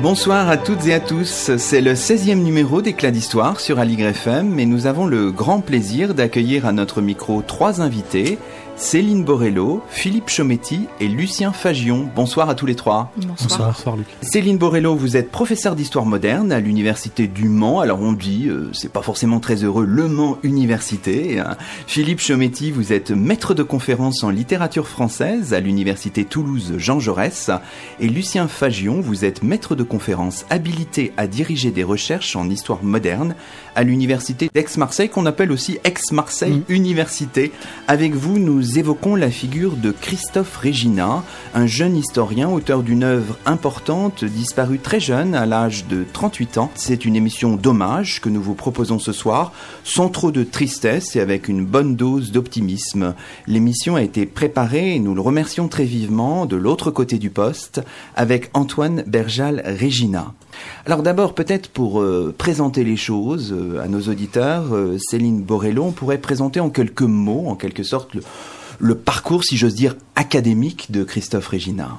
Bonsoir à toutes et à tous, c'est le 16e numéro d'Éclat d'Histoire sur Aligre FM et nous avons le grand plaisir d'accueillir à notre micro trois invités, Céline Borello, Philippe Chometti et Lucien Fagion. Bonsoir à tous les trois. Bonsoir. Bonsoir, Luc. Céline Borello, vous êtes professeur d'histoire moderne à l'université du Mans. Alors on dit, euh, c'est pas forcément très heureux, Le Mans Université. Hein. Philippe Chometti, vous êtes maître de conférence en littérature française à l'université Toulouse Jean Jaurès. Et Lucien Fagion, vous êtes maître de conférence habilité à diriger des recherches en histoire moderne à l'université d'Aix-Marseille, qu'on appelle aussi Aix-Marseille Mm. Université. Avec vous, nous évoquons la figure de Christophe Regina, un jeune historien, auteur d'une œuvre importante, disparu très jeune, à l'âge de 38 ans. C'est une émission d'hommage que nous vous proposons ce soir, sans trop de tristesse et avec une bonne dose d'optimisme. L'émission a été préparée, et nous le remercions très vivement, de l'autre côté du poste, avec Antoine Berjal Regina. Alors d'abord, peut-être pour euh, présenter les choses euh, à nos auditeurs, euh, Céline Borello, on pourrait présenter en quelques mots, en quelque sorte, le, le parcours, si j'ose dire, académique de Christophe Regina.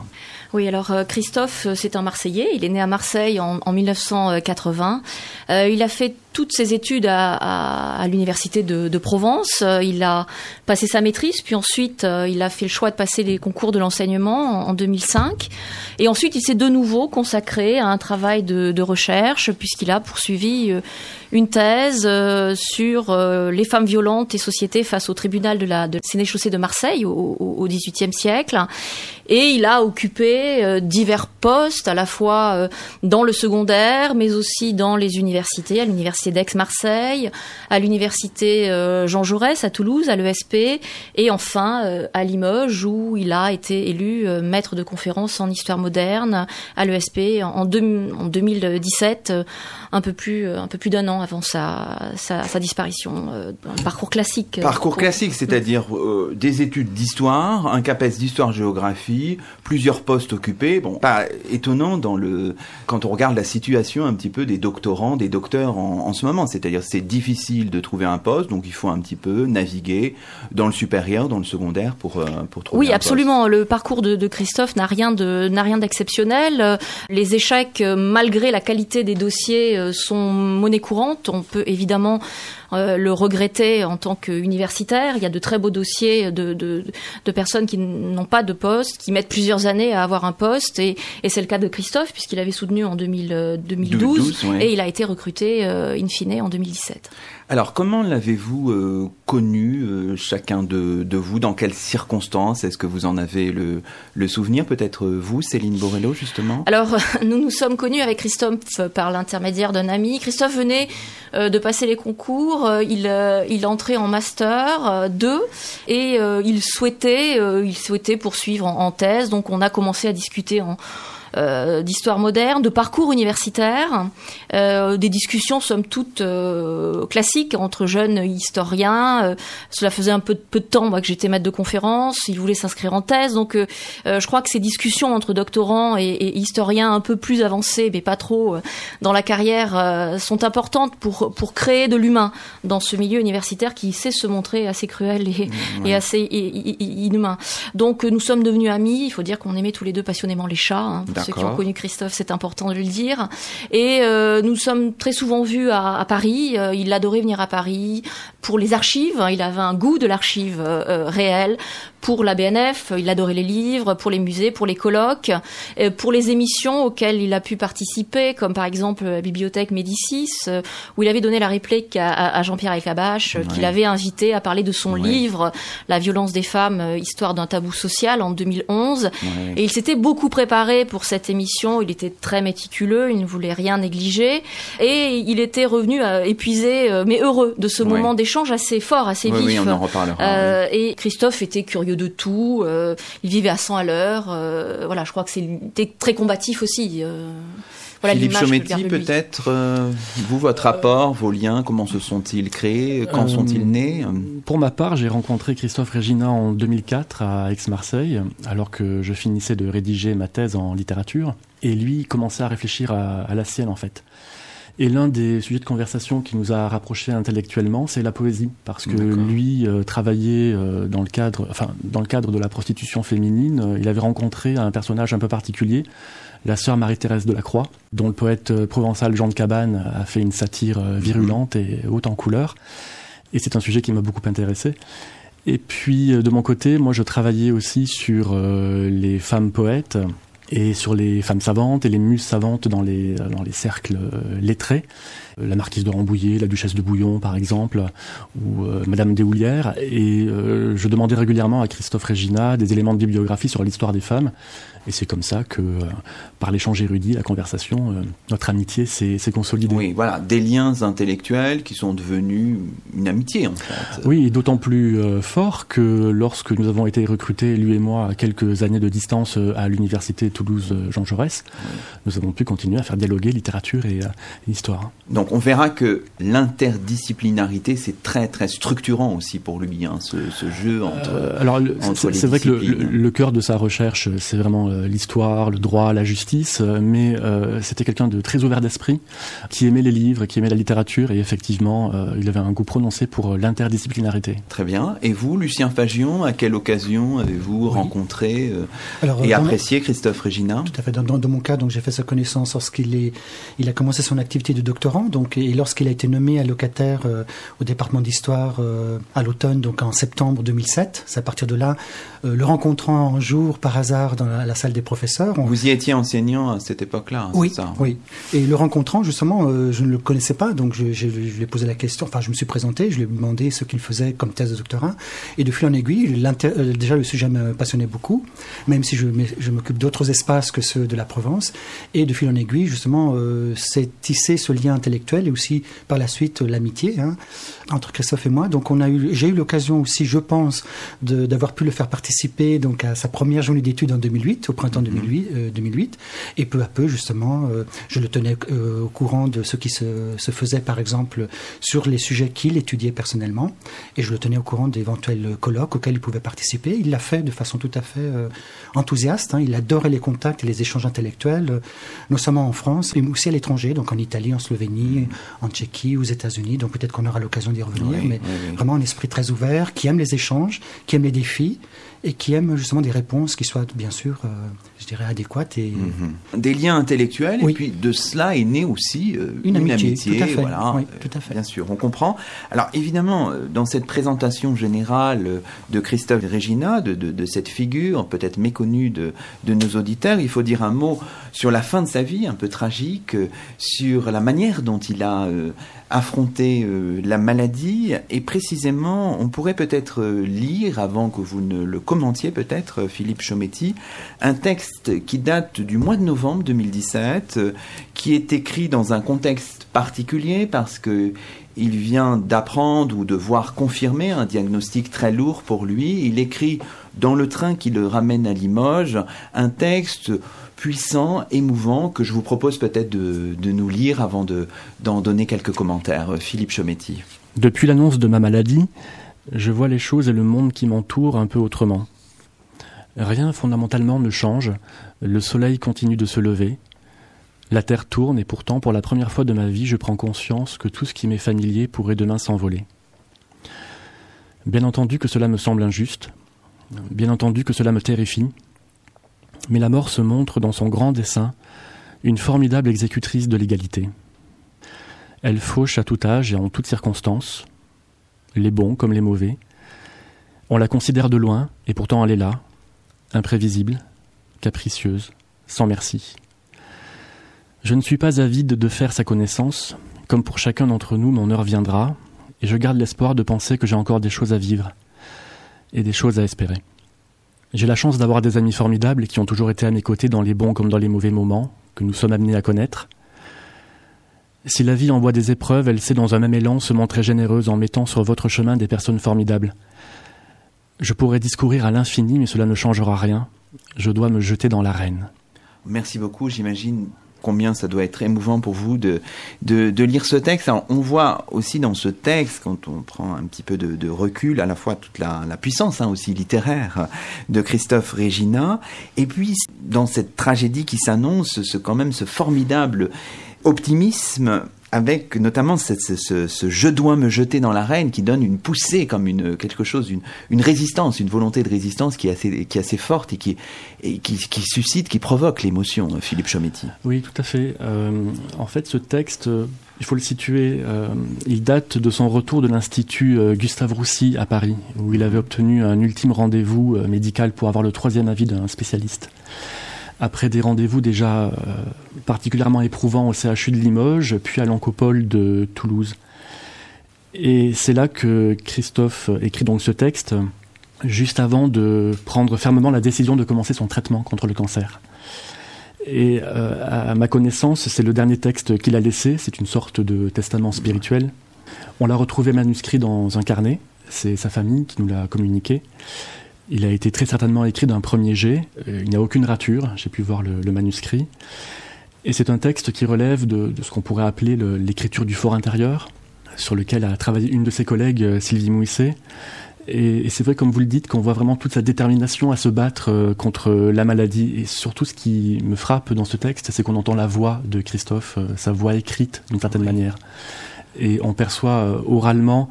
Oui, alors euh, Christophe, euh, c'est un Marseillais. Il est né à Marseille en, en 1980. Euh, il a fait toutes ses études à, l'université de, Provence. Euh, il a passé sa maîtrise, puis ensuite il a fait le choix de passer les concours de l'enseignement en, en, 2005. Et ensuite, il s'est de nouveau consacré à un travail de, recherche, puisqu'il a poursuivi une thèse sur les femmes violentes et sociétés face au tribunal de la de Sénéchaussée de Marseille au, au, au XVIIIe siècle. Et il a occupé euh, divers postes, à la fois euh, dans le secondaire, mais aussi dans les universités, à l'université d'Aix-Marseille, à l'université euh, Jean Jaurès à Toulouse, à l'ESP, et enfin euh, à Limoges, où il a été élu euh, maître de conférence en histoire moderne à l'ESP en, en 2017, euh, un peu plus, un peu plus d'un an avant sa, sa, sa disparition. euh, un parcours classique. Parcours classique, c'est-à-dire euh, des études d'histoire, un CAPES d'histoire-géographie, plusieurs postes occupés. Bon, pas étonnant dans le quand on regarde la situation un petit peu des doctorants, des docteurs en, en ce moment. C'est-à-dire c'est difficile de trouver un poste, donc il faut un petit peu naviguer dans le supérieur, dans le secondaire pour euh, pour trouver. Oui, un absolument. Le parcours de, de Christophe n'a rien de n'a rien d'exceptionnel. Les échecs, euh, malgré la qualité des dossiers, euh, sont monnaie courante. On peut évidemment euh, le regretter en tant qu'universitaire. Il y a de très beaux dossiers de, de, de personnes qui n'ont pas de poste, qui mettent plusieurs années à avoir un poste, et, et c'est le cas de Christophe puisqu'il avait soutenu en 2000, euh, 2012, 2012, ouais. et il a été recruté euh, in fine en 2017. Alors, comment l'avez-vous euh, connu, euh, chacun de, de, vous? Dans quelles circonstances? Est-ce que vous en avez le, le souvenir Peut-être euh, vous, Céline Borello, justement? Alors, nous nous sommes connus avec Christophe par l'intermédiaire d'un ami. Christophe venait euh, de passer les concours. Euh, il, euh, il entrait en master 2 et euh, il souhaitait, euh, il souhaitait poursuivre en, thèse. Donc, on a commencé à discuter en euh, d'histoire moderne, de parcours universitaire, euh, des discussions somme toute euh, classiques entre jeunes historiens. Euh, cela faisait un peu, peu de temps moi que j'étais maître de conférence. Il voulait s'inscrire en thèse, donc euh, je crois que ces discussions entre doctorants et, et, historiens un peu plus avancés, mais pas trop euh, dans la carrière, euh, sont importantes pour pour créer de l'humain dans ce milieu universitaire qui sait se montrer assez cruel et, mmh, et assez inhumain. Donc nous sommes devenus amis. Il faut dire qu'on aimait tous les deux passionnément les chats. Hein, ceux qui ont connu Christophe, c'est important de le dire. Et euh, nous sommes très souvent vus à, à Paris. Euh, il adorait venir à Paris pour les archives. Il avait un goût de l'archive euh, réel. Pour la BNF, il adorait les livres, pour les musées, pour les colloques, euh, pour les émissions auxquelles il a pu participer, comme par exemple la bibliothèque Médicis, euh, où il avait donné la réplique à, à Jean-Pierre Elkabbach, ouais. qu'il avait invité à parler de son ouais. livre La violence des femmes, euh, histoire d'un tabou social en 2011. Ouais. Et il s'était beaucoup préparé pour cette émission. Il était très méticuleux, il ne voulait rien négliger, et il était revenu euh, épuisé, mais heureux de ce moment d'échange assez fort, assez vif. Oui, on en reparlera. Euh, et Christophe était curieux de tout. Euh, il vivait à 100 à l'heure. Euh, voilà, je crois que c'était très combatif aussi. euh. voilà Philippe Chometti, peut-être, euh, vous, votre rapport, vos liens, comment se sont-ils créés Quand Euh, sont-ils nés? Pour ma part, j'ai rencontré Christophe Régina en 2004 à Aix-Marseille, alors que je finissais de rédiger ma thèse en littérature, et lui commençait à réfléchir à, à la sienne en fait. Et l'un des sujets de conversation qui nous a rapprochés intellectuellement, c'est la poésie, parce que lui euh, travaillait euh, dans le cadre, enfin dans le cadre de la prostitution féminine. euh, il avait rencontré un personnage un peu particulier, la sœur Marie-Thérèse de la Croix, dont le poète euh, provençal Jean de Cabane a fait une satire euh, virulente et haute en couleurs. Et c'est un sujet qui m'a beaucoup intéressé. Et puis de mon côté, moi je travaillais aussi sur euh, les femmes poètes et sur les femmes savantes et les muses savantes dans les, dans les cercles euh, lettrés. Euh, La marquise de Rambouillet, la duchesse de Bouillon par exemple, ou euh, Madame Deshoulières. Et euh, je demandais régulièrement à Christophe Régina des éléments de bibliographie sur l'histoire des femmes. Et c'est comme ça que, euh, par l'échange érudit, la conversation, euh, notre amitié s'est consolidée. Oui, voilà, des liens intellectuels qui sont devenus une amitié, en fait. Oui, d'autant plus euh, fort que lorsque nous avons été recrutés, lui et moi, à quelques années de distance à l'université Toulouse Jean Jaurès, nous avons pu continuer à faire dialoguer littérature et, et histoire. Donc on verra que l'interdisciplinarité, c'est très très structurant aussi pour lui, hein, ce, ce jeu entre... Euh, alors, c'est vrai que le, disciplines. le- le cœur de sa recherche, c'est vraiment l'histoire, le droit, la justice, euh, mais euh, c'était quelqu'un de très ouvert d'esprit, qui aimait les livres, qui aimait la littérature, et effectivement, euh, il avait un goût prononcé pour euh, l'interdisciplinarité. Très bien. Et vous, Lucien Fagion, à quelle occasion avez-vous rencontré euh, Alors, et euh, apprécié Christophe Régina Tout à fait. Dans, dans- dans mon cas, donc j'ai fait sa connaissance lorsqu'il est, il a commencé son activité de doctorant, donc et lorsqu'il a été nommé allocataire euh, au département d'histoire euh, à l'automne, donc en septembre 2007. C'est à partir de là, euh, le rencontrant un jour par hasard dans la, la salle des professeurs. on- Vous y étiez enseignant à cette époque-là, hein, oui, c'est ça oui. Et le rencontrant, justement, euh, je ne le connaissais pas, donc je, je- je lui ai posé la question, enfin, je me suis présenté, je lui ai demandé ce qu'il faisait comme thèse de doctorat, et de fil en aiguille, euh, déjà le sujet me passionnait beaucoup, même si je, m'occupe d'autres espaces que ceux de la Provence, et de fil en aiguille, justement, euh, c'est tisser ce lien intellectuel et aussi par la suite l'amitié hein, entre Christophe et moi. Donc on a eu, j'ai eu l'occasion aussi, je pense, d'avoir pu le faire participer donc à sa première journée d'études en 2008, au printemps 2008, euh, 2008, et peu à peu justement, euh, je le tenais euh, au courant de ce qui se, se faisait par exemple sur les sujets qu'il étudiait personnellement, et je le tenais au courant d'éventuels colloques auxquels il pouvait participer. Il l'a fait de façon tout à fait euh, enthousiaste. hein. Il adorait les contacts et les échanges intellectuels, euh, non seulement en France, mais aussi à l'étranger, donc en Italie, en Slovénie, en Tchéquie, aux États-Unis. Donc peut-être qu'on aura l'occasion d'y revenir, Oui, mais oui, oui. vraiment un esprit très ouvert, qui aime les échanges, qui aime les défis et qui aime justement des réponses qui soient bien sûr, euh, dirais, adéquates et Mhm. Des liens intellectuels, Oui. et puis de cela est né aussi euh, Une amitié, tout à fait. voilà, Oui, euh, tout à fait. bien sûr, on comprend. Alors évidemment, euh, dans cette présentation générale de Christophe Régina, de, de- de cette figure peut-être méconnue de, de nos auditeurs, il faut dire un mot sur la fin de sa vie, un peu tragique, sur la manière dont il a euh, affronté euh, la maladie, et précisément, on pourrait peut-être euh, lire, avant que vous ne le commentiez peut-être, Philippe Chometti, un texte qui date du mois de novembre 2017, euh, qui est écrit dans un contexte particulier parce que il vient d'apprendre ou de voir confirmer un diagnostic très lourd pour lui. Il écrit dans le train qui le ramène à Limoges un texte puissant, émouvant, que je vous propose peut-être de, nous lire avant de- d'en donner quelques commentaires. Philippe Chometti. Depuis l'annonce de ma maladie, je vois les choses et le monde qui m'entoure un peu autrement. Rien fondamentalement ne change, le soleil continue de se lever, la terre tourne et pourtant pour la première fois de ma vie je prends conscience que tout ce qui m'est familier pourrait demain s'envoler. Bien entendu que cela me semble injuste, bien entendu que cela me terrifie, mais la mort se montre dans son grand dessein une formidable exécutrice de l'égalité. Elle fauche à tout âge et en toutes circonstances, les bons comme les mauvais. On la considère de loin, et pourtant elle est là, imprévisible, capricieuse, sans merci. Je ne suis pas avide de faire sa connaissance, comme pour chacun d'entre nous mon heure viendra, et je garde l'espoir de penser que j'ai encore des choses à vivre, et des choses à espérer. J'ai la chance d'avoir des amis formidables qui ont toujours été à mes côtés dans les bons comme dans les mauvais moments, que nous sommes amenés à connaître, si la vie envoie des épreuves, elle sait dans un même élan se montrer généreuse en mettant sur votre chemin des personnes formidables. Je pourrais discourir à l'infini, mais cela ne changera rien. Je dois me jeter dans l'arène. Merci beaucoup. J'imagine combien ça doit être émouvant pour vous de, de, lire ce texte. on voit aussi dans ce texte, quand on prend un petit peu de, recul, à la fois toute la, puissance hein, aussi littéraire de Christophe Regina, et puis dans cette tragédie qui s'annonce, ce, quand même ce formidable optimisme avec notamment ce, ce, je dois me jeter dans l'arène qui donne une poussée comme une quelque chose une, une résistance une volonté de résistance qui est assez qui est assez forte et qui et qui, qui suscite qui provoque l'émotion Philippe Chometti. Oui tout à fait. Euh, en fait ce texte euh, il faut le situer euh, il date de son retour de l'institut Gustave Roussy à Paris où il avait obtenu un ultime rendez-vous médical pour avoir le troisième avis d'un spécialiste après des rendez-vous déjà euh, particulièrement éprouvants au CHU de Limoges, puis à l'Ancopole de Toulouse. Et c'est là que Christophe écrit donc ce texte, juste avant de prendre fermement la décision de commencer son traitement contre le cancer. Et euh, à ma connaissance, c'est le dernier texte qu'il a laissé, c'est une sorte de testament spirituel. On l'a retrouvé manuscrit dans un carnet, c'est sa famille qui nous l'a communiqué. Il a été très certainement écrit d'un premier jet. Euh, il n'y a aucune rature. J'ai pu voir le, manuscrit. Et c'est un texte qui relève de, ce qu'on pourrait appeler l'écriture du fort intérieur, sur lequel a travaillé une de ses collègues, euh, Sylvie Mouisset. Et, c'est vrai, comme vous le dites, qu'on voit vraiment toute sa détermination à se battre euh, contre la maladie. Et surtout, ce qui me frappe dans ce texte, c'est qu'on entend la voix de Christophe, sa voix écrite d'une certaine manière. Et on perçoit oralement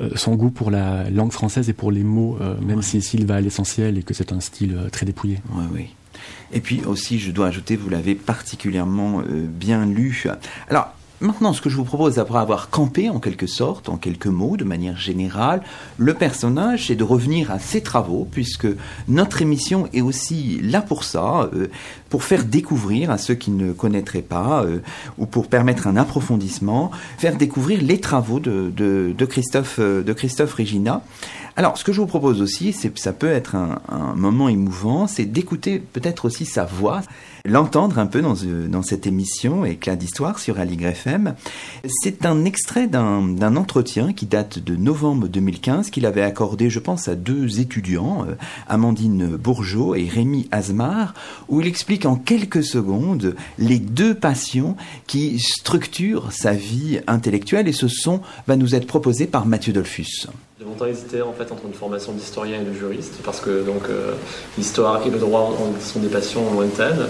euh, son goût pour la langue française et pour les mots, euh, même s'il va à l'essentiel et que c'est un style euh, très dépouillé. Oui, oui. Et puis aussi, je dois ajouter, vous l'avez particulièrement bien lu. Alors, Maintenant, ce que je vous propose, après avoir campé en quelque sorte, en quelques mots, de manière générale, le personnage, c'est de revenir à ses travaux, puisque notre émission est aussi là pour ça, euh, pour faire découvrir à ceux qui ne connaîtraient pas, euh, ou pour permettre un approfondissement, faire découvrir les travaux de, de, Christophe, euh, de Christophe Regina. Alors, ce que je vous propose aussi, c'est ça peut être un, moment émouvant, c'est d'écouter peut-être aussi sa voix l'entendre un peu dans, euh, dans cette émission Éclat d'histoire sur Aligre FM. C'est un extrait d'un entretien qui date de novembre 2015 qu'il avait accordé, je pense, à deux étudiants, Amandine Bourgeot et Rémi Asmar, où il explique en quelques secondes les deux passions qui structurent sa vie intellectuelle et ce sont va nous être proposés par Mathieu Dolphus. J'ai longtemps hésité en fait entre une formation d'historien et de juriste parce que donc euh, l'histoire et le droit sont des passions lointaines.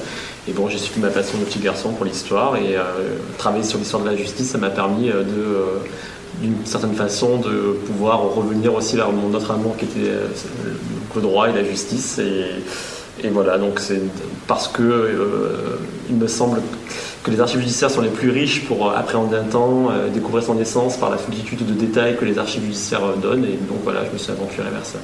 Et bon, j'ai suivi ma passion de petit garçon pour l'histoire et euh, travailler sur l'histoire de la justice, ça m'a permis euh, d'une certaine façon de pouvoir revenir aussi vers mon autre amour qui était le droit et la justice et voilà donc c'est parce que il me semble que les archives judiciaires sont les plus riches pour appréhender un temps, euh, découvrir son essence par la multitude de détails que les archives judiciaires euh, donnent. Et donc voilà, je me suis aventuré vers ça.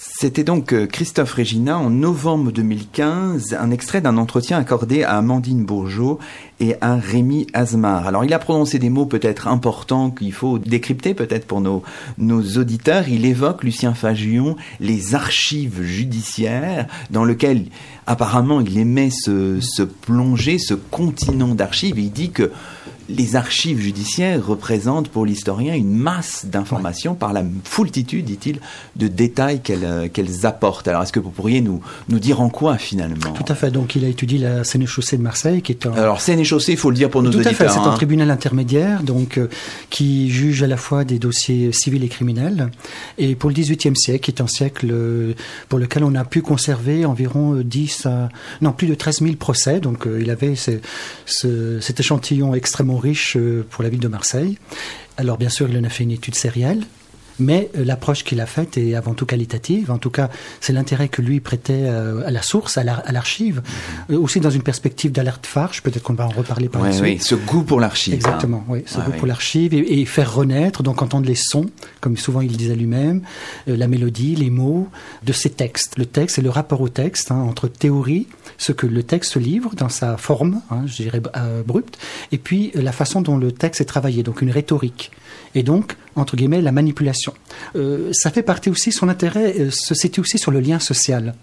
C'était donc euh, Christophe Regina en novembre 2015, un extrait d'un entretien accordé à Amandine Bourgeot et à Rémi Asmar. Alors il a prononcé des mots peut-être importants qu'il faut décrypter peut-être pour nos, nos auditeurs. Il évoque, Lucien Fagion, les archives judiciaires dans lequel apparemment il aimait se, se plonger, ce continent d'archives. Il dit que les archives judiciaires représentent pour l'historien une masse d'informations par la foultitude, dit-il, de détails euh, qu'elles apportent. Alors, est-ce que vous pourriez nous, nous dire en quoi finalement Tout à fait. Donc, il a étudié la Sénéchaussée de Marseille, qui est un... Alors, Sénéchaussée, il faut le dire pour nos auditeurs. Tout à fait. C'est un hein. tribunal intermédiaire, donc euh, qui juge à la fois des dossiers civils et criminels. Et pour le XVIIIe siècle, qui est un siècle euh, pour lequel on a pu conserver environ 10 à non plus de 13 000 procès. Donc, il avait cet échantillon extrêmement riche euh, pour la ville de Marseille. Alors bien sûr, il en a fait une étude sérielle, mais euh, l'approche qu'il a faite est avant tout qualitative. En tout cas, c'est l'intérêt que lui prêtait euh, à la source, à l'archive, mhm. aussi dans une perspective d'alerte farge. Peut-être qu'on va en reparler par la suite. Oui, ce goût pour l'archive. Exactement, oui, ce goût pour l'archive et, faire renaître, donc entendre les sons, comme souvent il disait lui-même, la mélodie, les mots de ces textes. Le texte et le rapport au texte, hein, entre théorie, ce que le texte livre dans sa forme, hein, je dirais abrupte, et puis la façon dont le texte est travaillé, donc une rhétorique et donc, entre guillemets, la manipulation. Euh, ça fait partie aussi, son intérêt euh, se situe aussi sur le lien social.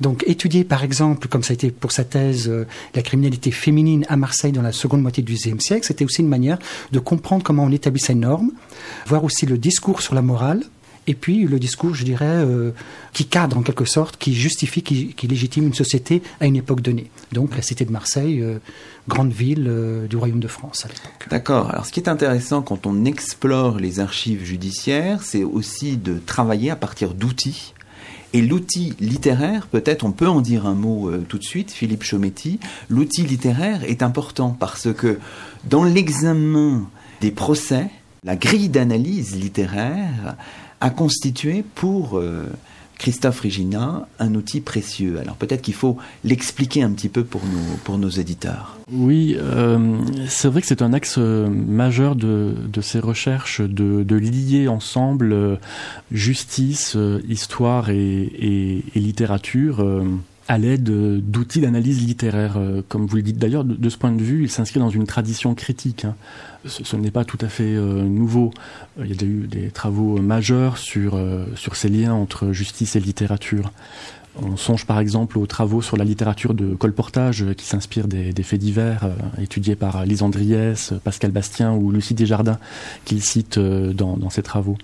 Donc, étudier par exemple, comme ça a été pour sa thèse, euh, la criminalité féminine à Marseille dans la seconde moitié du XIXe siècle, c'était aussi une manière de comprendre comment on établit ces normes, voir aussi le discours sur la morale, et puis le discours, je dirais, euh, qui cadre en quelque sorte, qui justifie, qui, légitime une société à une époque donnée. Donc la cité de Marseille, euh, grande ville euh, du royaume de France à l'époque. D'accord. Alors ce qui est intéressant quand on explore les archives judiciaires, c'est aussi de travailler à partir d'outils. Et l'outil littéraire, peut-être on peut en dire un mot tout de suite, Philippe Chometti, l'outil littéraire est important parce que dans l'examen des procès, la grille d'analyse littéraire a constitué pour euh, Christophe Regina un outil précieux. Alors peut-être qu'il faut l'expliquer un petit peu pour nos, pour nos éditeurs. Oui, euh, c'est vrai que c'est un axe euh, majeur de, de ces recherches, de, de lier ensemble justice, histoire et, et, et littérature à l'aide d'outils d'analyse littéraire. Euh, comme vous le dites d'ailleurs, de, ce point de vue, il s'inscrit dans une tradition critique. Hein. Ce, n'est pas tout à fait euh, nouveau. Euh, il y a eu des travaux majeurs sur, sur ces liens entre justice et littérature. On songe par exemple aux travaux sur la littérature de colportage euh, qui s'inspirent des, faits divers euh, étudiés par Lise Andriès, Pascal Bastien ou Lucie Desjardins qu'il cite euh, dans, ses travaux.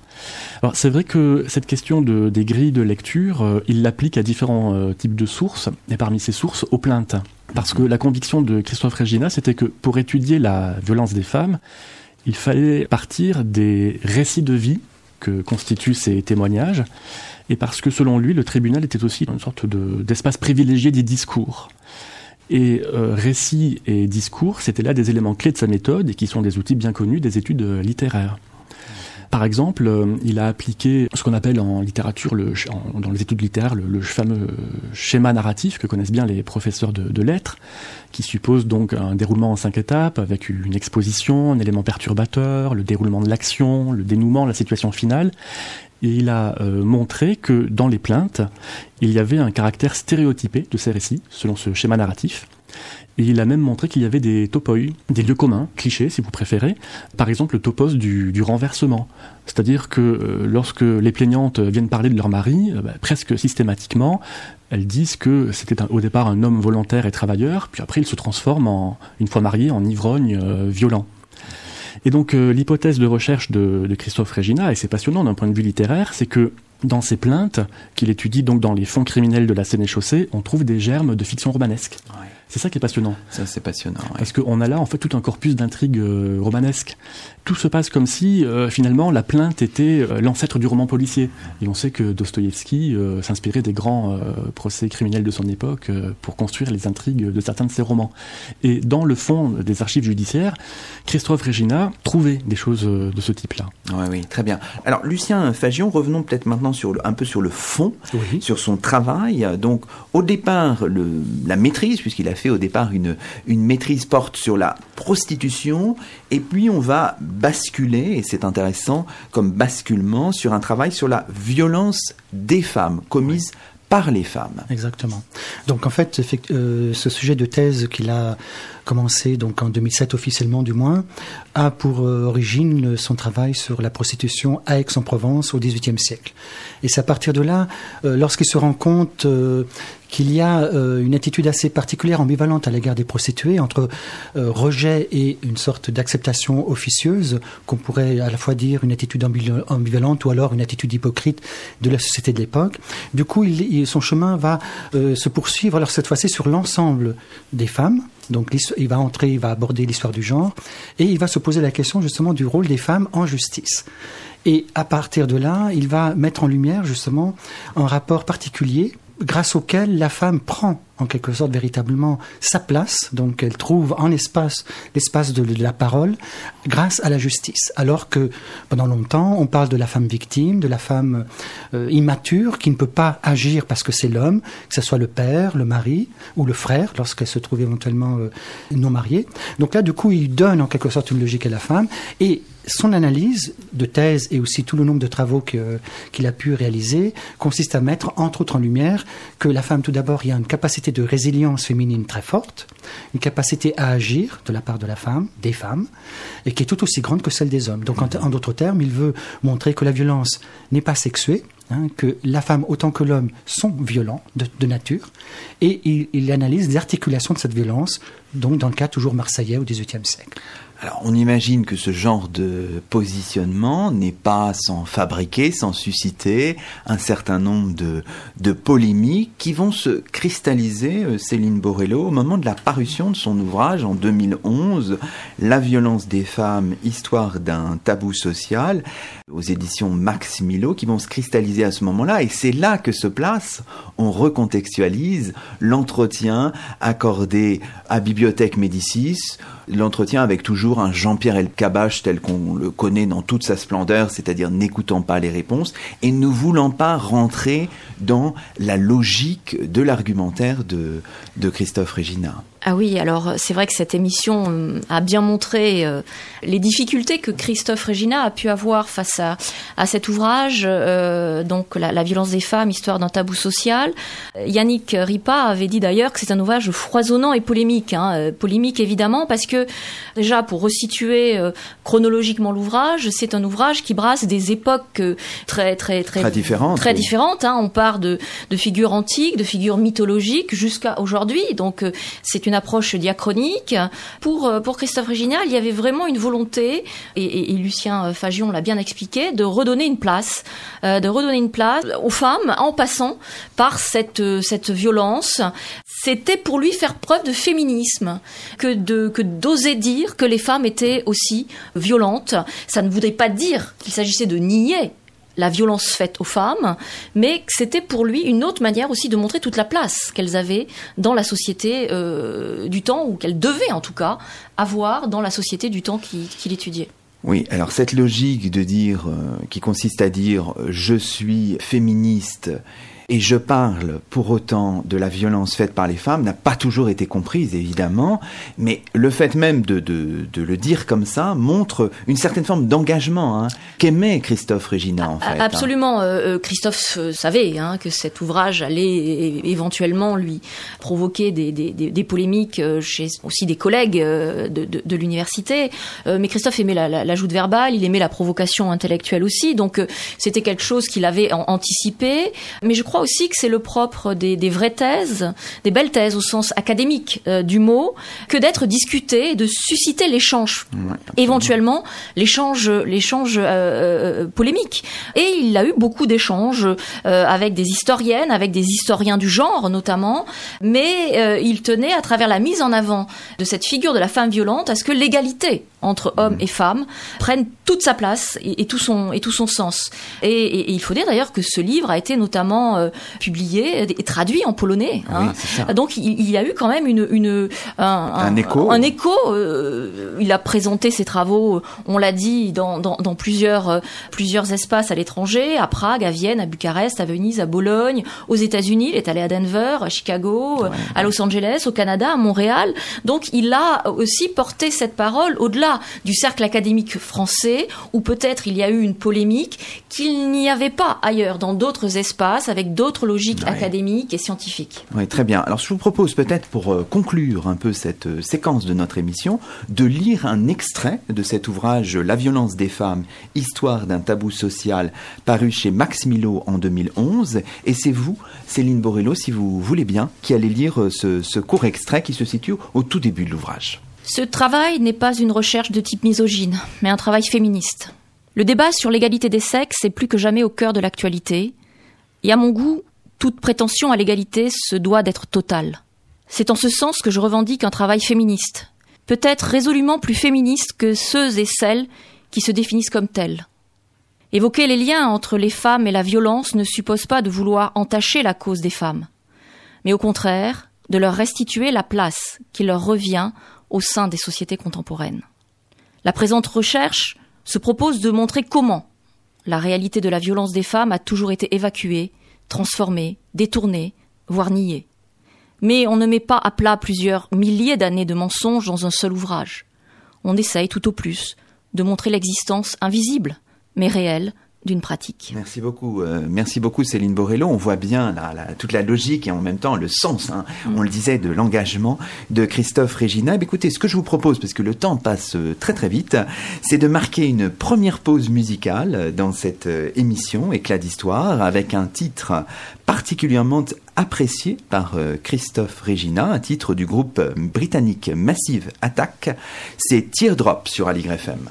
Alors c'est vrai que cette question de, des grilles de lecture, il l'applique à différents types de sources et parmi ces sources aux plaintes. Parce que la conviction de Christophe Regina, c'était que pour étudier la violence des femmes, il fallait partir des récits de vie que constituent ces témoignages et parce que selon lui, le tribunal était aussi une sorte d'espace privilégié des discours. Et euh, récit et discours, c'était là des éléments clés de sa méthode et qui sont des outils bien connus des études littéraires. Par exemple, euh, il a appliqué ce qu'on appelle en littérature, dans les études littéraires, le, fameux schéma narratif que connaissent bien les professeurs de, de, lettres, qui suppose donc un déroulement en cinq étapes avec une exposition, un élément perturbateur, le déroulement de l'action, le dénouement, la situation finale, et il a euh, montré que dans les plaintes, il y avait un caractère stéréotypé de ces récits, selon ce schéma narratif. Il a même montré qu'il y avait des topoi, des lieux communs, clichés si vous préférez. Par exemple, le topos du, renversement. C'est-à-dire que euh, lorsque les plaignantes viennent parler de leur mari, euh, bah, presque systématiquement, elles disent que c'était au départ un homme volontaire et travailleur, puis après il se transforme en, une fois marié, en ivrogne violent. Et donc euh, l'hypothèse de recherche de, de Christophe Regina, et c'est passionnant d'un point de vue littéraire, c'est que dans ses plaintes, qu'il étudie donc dans les fonds criminels de la Seine-et-Chaussée, on trouve des germes de fiction romanesque. C'est ça qui est passionnant. Ça, c'est passionnant. Parce qu'on a là, en fait, tout un corpus d'intrigues euh, romanesques. Tout se passe comme si, euh, finalement, la plainte était euh, l'ancêtre du roman policier. Et on sait que Dostoïevski s'inspirait des grands procès criminels de son époque pour construire les intrigues de certains de ses romans. Et dans le fond des archives judiciaires, Christophe Regina trouvait des choses de ce type-là. Oui, oui, très bien. Alors, Lucien Fagion, revenons peut-être maintenant sur le, un peu sur le fond, sur son travail. Donc, au départ, le, la maîtrise, puisqu'il a fait au départ une, une maîtrise porte sur la prostitution, et puis on va basculer, et c'est intéressant comme basculement, sur un travail sur la violence des femmes commise par les femmes. Exactement. Donc en fait, euh, ce sujet de thèse qu'il a commencé donc en 2007 officiellement du moins, a pour euh, origine son travail sur la prostitution à Aix-en-Provence au XVIIIe siècle. Et c'est à partir de là, euh, lorsqu'il se rend compte qu'il y a euh, une attitude assez particulière, ambivalente à l'égard des prostituées, entre euh, rejet et une sorte d'acceptation officieuse, qu'on pourrait à la fois dire une attitude ambivalente ou alors une attitude hypocrite de la société de l'époque. Du coup, son chemin va euh, se poursuivre, alors cette fois-ci sur l'ensemble des femmes. Donc il va entrer, il va aborder l'histoire du genre, et il va se poser la question justement du rôle des femmes en justice. Et à partir de là, il va mettre en lumière justement un rapport particulier grâce auquel la femme prend en quelque sorte véritablement sa place, donc elle trouve en espace l'espace de, la parole grâce à la justice. Alors que pendant longtemps on parle de la femme victime, de la femme euh, immature qui ne peut pas agir parce que c'est l'homme, que ce soit le père, le mari ou le frère lorsqu'elle se trouve éventuellement euh, non mariée. Donc là du coup il donne en quelque sorte une logique à la femme et son analyse de thèse et aussi tout le nombre de travaux qu'il a pu réaliser consiste à mettre entre autres en lumière que la femme tout d'abord y a une capacité de résilience féminine très forte, une capacité à agir de la part de la femme, des femmes, et qui est tout aussi grande que celle des hommes. Donc en, d'autres termes, il veut montrer que la violence n'est pas sexuée, hein, que la femme autant que l'homme sont violents de, nature, et il, il, analyse les articulations de cette violence, donc dans le cas toujours marseillais au XVIIIe siècle. Alors on imagine que ce genre de positionnement n'est pas sans fabriquer, sans susciter un certain nombre de, de polémiques qui vont se cristalliser, euh, Céline Borello, au moment de la parution de son ouvrage en 2011, La violence des femmes, histoire d'un tabou social, aux éditions Max Milo, qui vont se cristalliser à ce moment-là. Et c'est là que se place, on recontextualise l'entretien accordé à Bibliothèque Médicis, l'entretien avec toujours un Jean-Pierre Elkabbach tel qu'on le connaît dans toute sa splendeur, c'est-à-dire n'écoutant pas les réponses et ne voulant pas rentrer dans la logique de l'argumentaire de Christophe Régina. Ah oui, alors c'est vrai que cette émission euh, a bien montré euh, les difficultés que Christophe Regina a pu avoir face à, à cet ouvrage, euh, donc la, la, violence des femmes, histoire d'un tabou social. Yannick Ripa avait dit d'ailleurs que c'est un ouvrage foisonnant et polémique, hein, polémique évidemment parce que déjà pour resituer chronologiquement l'ouvrage, c'est un ouvrage qui brasse des époques très très très, très différentes. Très oui. différentes. Hein. On part de, de figures antiques, de figures mythologiques jusqu'à aujourd'hui, donc c'est une approche diachronique. Pour, euh, pour Christophe Réginal, il y avait vraiment une volonté, et, Lucien Fagion l'a bien expliqué, de redonner une place, euh, de redonner une place aux femmes en passant par cette, cette violence. C'était pour lui faire preuve de féminisme, que de que d'oser dire que les femmes étaient aussi violentes. Ça ne voudrait pas dire qu'il s'agissait de nier la violence faite aux femmes, mais c'était pour lui une autre manière aussi de montrer toute la place qu'elles avaient dans la société euh, du temps, ou qu'elles devaient en tout cas avoir dans la société du temps qu'il qu étudiait. Oui, alors cette logique de dire, euh, qui consiste à dire je suis féministe et je parle pour autant de la violence faite par les femmes n'a pas toujours été comprise, évidemment, mais le fait même de, de, de le dire comme ça montre une certaine forme d'engagement hein, qu'aimait Christophe Regina, en fait. Absolument. Hein. Euh, Christophe savait hein, que cet ouvrage allait éventuellement lui provoquer des, des, des, polémiques chez aussi des collègues de, de, de l'université, mais Christophe aimait la, la, la, joute verbale, il aimait la provocation intellectuelle aussi, donc c'était quelque chose qu'il avait anticipé, mais je crois aussi que c'est le propre des, des, vraies thèses, des belles thèses au sens académique euh, du mot, que d'être discuté et de susciter l'échange, ouais, éventuellement l'échange, l'échange euh, euh, polémique. Et il a eu beaucoup d'échanges avec des historiennes, avec des historiens du genre notamment, mais il tenait à travers la mise en avant de cette figure de la femme violente à ce que l'égalité entre hommes mmh. et femmes prenne toute sa place et, et, tout son et tout son sens. Et, et, et il faut dire d'ailleurs que ce livre a été notamment euh, publié et traduit en polonais. Hein. Oui, Donc il, il, y a eu quand même une, une un, écho. Un écho. Euh, il a présenté ses travaux, on l'a dit, dans, dans, dans plusieurs euh, plusieurs espaces à l'étranger, à Prague, à Vienne, à Bucarest, à Venise, à Bologne, aux États-Unis. Il est allé à Denver, à Chicago, ouais. à Los Angeles, au Canada, à Montréal. Donc il a aussi porté cette parole au-delà du cercle académique français, où peut-être il y a eu une polémique qu'il n'y avait pas ailleurs dans d'autres espaces avec d'autres logiques ouais. académiques et scientifiques. Oui, très bien. Alors je vous propose peut-être pour euh, conclure un peu cette euh, séquence de notre émission de lire un extrait de cet ouvrage La violence des femmes, histoire d'un tabou social, paru chez Max Milo en 2011. Et c'est vous, Céline Borello, si vous voulez bien, qui allez lire euh, ce, ce court extrait qui se situe au tout début de l'ouvrage. Ce travail n'est pas une recherche de type misogyne, mais un travail féministe. Le débat sur l'égalité des sexes est plus que jamais au cœur de l'actualité, et à mon goût, toute prétention à l'égalité se doit d'être totale. C'est en ce sens que je revendique un travail féministe, peut-être résolument plus féministe que ceux et celles qui se définissent comme tels. Évoquer les liens entre les femmes et la violence ne suppose pas de vouloir entacher la cause des femmes, mais au contraire, de leur restituer la place qui leur revient au sein des sociétés contemporaines. La présente recherche se propose de montrer comment la réalité de la violence des femmes a toujours été évacuée, transformée, détournée, voire niée. Mais on ne met pas à plat plusieurs milliers d'années de mensonges dans un seul ouvrage. On essaye tout au plus de montrer l'existence invisible, mais réelle, d'une pratique. Merci beaucoup, euh, merci beaucoup Céline Borello. On voit bien la, la, toute la logique et en même temps le sens, hein, mm. on le disait, de l'engagement de Christophe Régina. Écoutez, ce que je vous propose, parce que le temps passe euh, très très vite, c'est de marquer une première pause musicale dans cette euh, émission Éclat d'histoire avec un titre particulièrement apprécié par Christophe Regina, un titre du groupe britannique Massive Attack. C'est Teardrop sur Aligre FM.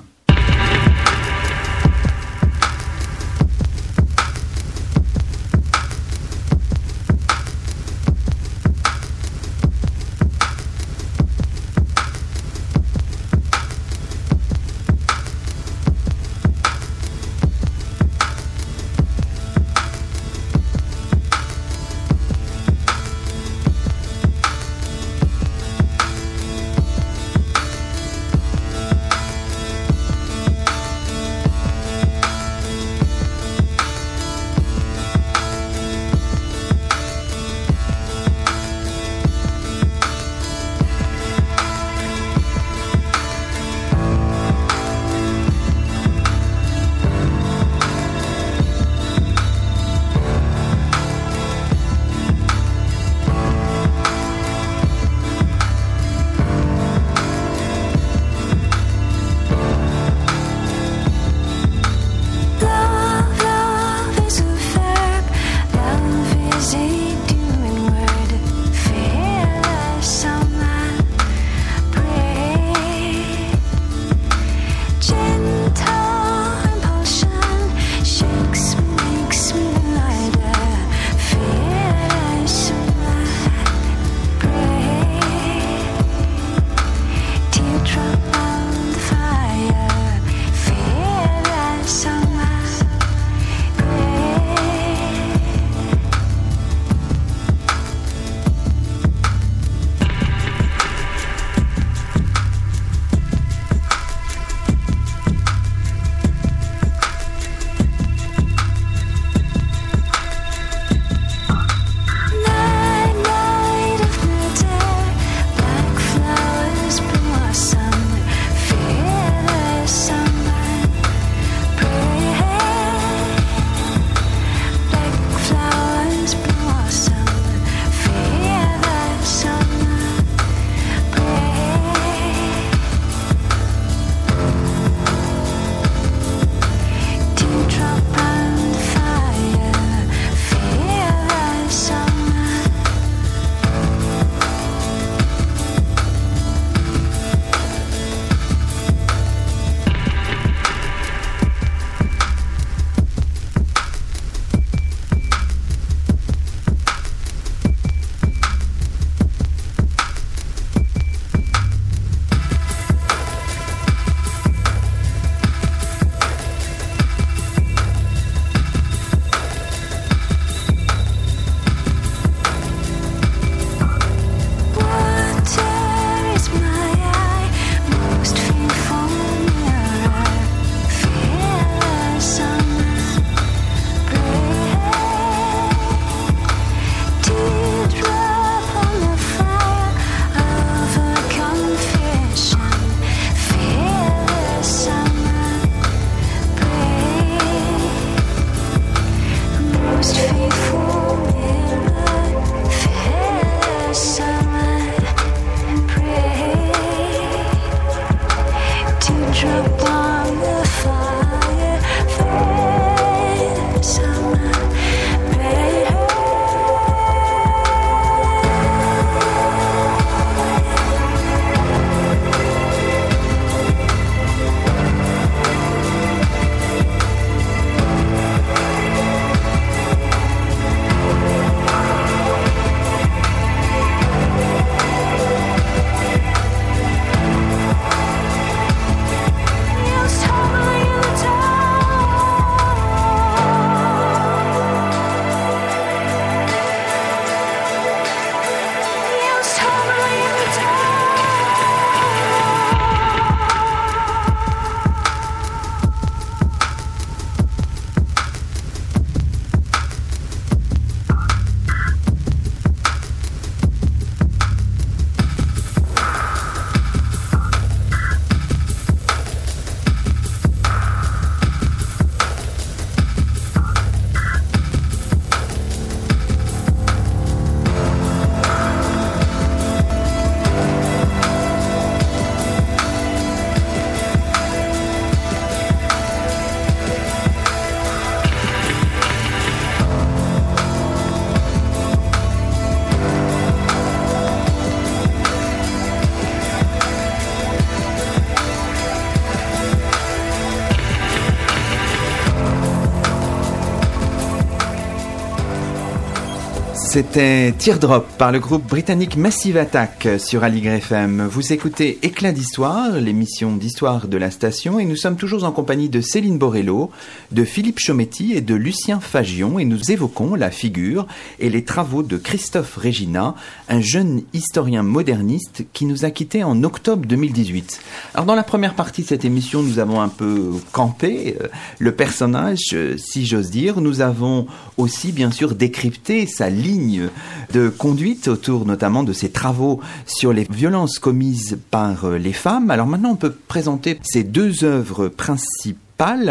C'était Teardrop par le groupe britannique Massive Attack sur Aligre FM. Vous écoutez Éclat d'Histoire, l'émission d'histoire de la station, et nous sommes toujours en compagnie de Céline Borello, de Philippe Chometti et de Lucien Fagion, et nous évoquons la figure et les travaux de Christophe Régina, un jeune historien moderniste qui nous a quittés en octobre 2018. Alors dans la première partie de cette émission, nous avons un peu campé euh, le personnage, euh, si j'ose dire. Nous avons aussi bien sûr décrypté sa ligne de conduite autour notamment de ses travaux sur les violences commises par euh, les femmes. Alors maintenant, on peut présenter ces deux œuvres principales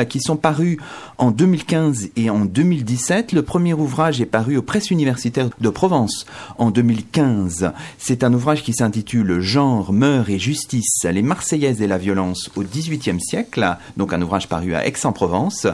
qui sont parus en 2015 et en 2017. Le premier ouvrage est paru aux presses universitaires de Provence en 2015. C'est un ouvrage qui s'intitule Genre, mœurs et justice, les Marseillaises et la violence au XVIIIe siècle, donc un ouvrage paru à Aix-en-Provence.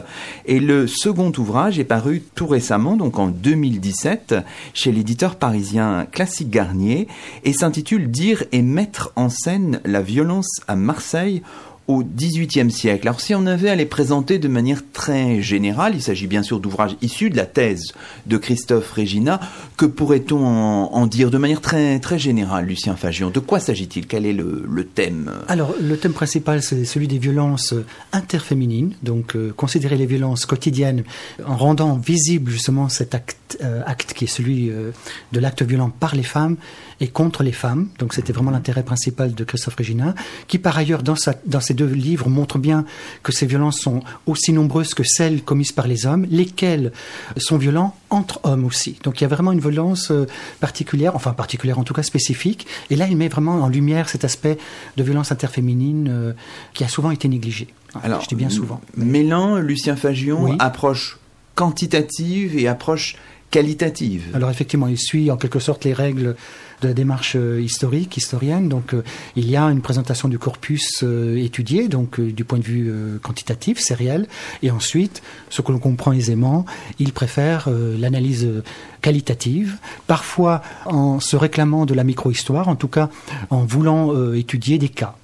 Et le second ouvrage est paru tout récemment, donc en 2017, chez l'éditeur parisien Classique Garnier, et s'intitule Dire et mettre en scène la violence à Marseille au XVIIIe siècle. Alors si on avait à les présenter de manière très générale, il s'agit bien sûr d'ouvrages issus de la thèse de Christophe Régina, que pourrait-on en, dire de manière très, très générale, Lucien Fagion? De quoi s'agit-il? Quel est le, thème? Alors le thème principal, c'est celui des violences interféminines, donc euh, considérer les violences quotidiennes en rendant visible justement cet acte, euh, acte qui est celui euh, de l'acte violent par les femmes et contre les femmes. Donc c'était vraiment l'intérêt principal de Christophe Régina, qui par ailleurs dans, sa, dans ses deux livres montre bien que ces violences sont aussi nombreuses que celles commises par les hommes, lesquelles sont violents entre hommes aussi. Donc il y a vraiment une violence euh, particulière, enfin particulière en tout cas spécifique. Et là il met vraiment en lumière cet aspect de violence interféminine euh, qui a souvent été négligé. Alors, je dis bien souvent. Mélan, Lucien Fagion, approche quantitative et approche qualitative. Alors effectivement, il suit en quelque sorte les règles de la démarche euh, historique, historienne. Donc, euh, il y a une présentation du corpus euh, étudié, donc du point de vue quantitatif, c'est réel. Et ensuite, ce que l'on comprend aisément, il préfère l'analyse qualitative, parfois en se réclamant de la micro-histoire, en tout cas en voulant étudier des cas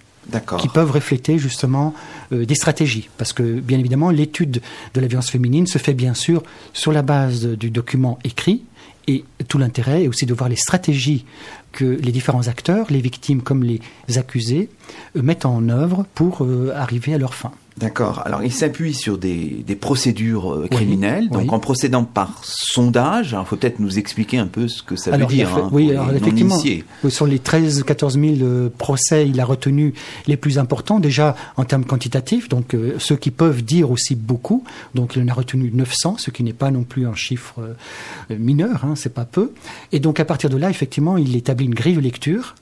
qui peuvent refléter justement des stratégies. Parce que, bien évidemment, l'étude de la violence féminine se fait bien sûr sur la base du document écrit, et tout l'intérêt est aussi de voir les stratégies que les différents acteurs, les victimes comme les accusés, euh, mettent en œuvre pour euh, arriver à leur fin. D'accord. Alors, il s'appuie sur des, procédures euh, criminelles. donc, en procédant par sondage, il faut peut-être nous expliquer un peu ce que ça veut dire. Hein, oui, alors effectivement, sur les 13-14 000 procès, il a retenu les plus importants, déjà en termes quantitatifs, donc ceux qui peuvent dire aussi beaucoup. Donc, il en a retenu 900, ce qui n'est pas non plus un chiffre mineur, hein, c'est pas peu. Et donc, à partir de là, effectivement, il établit une grille de lecture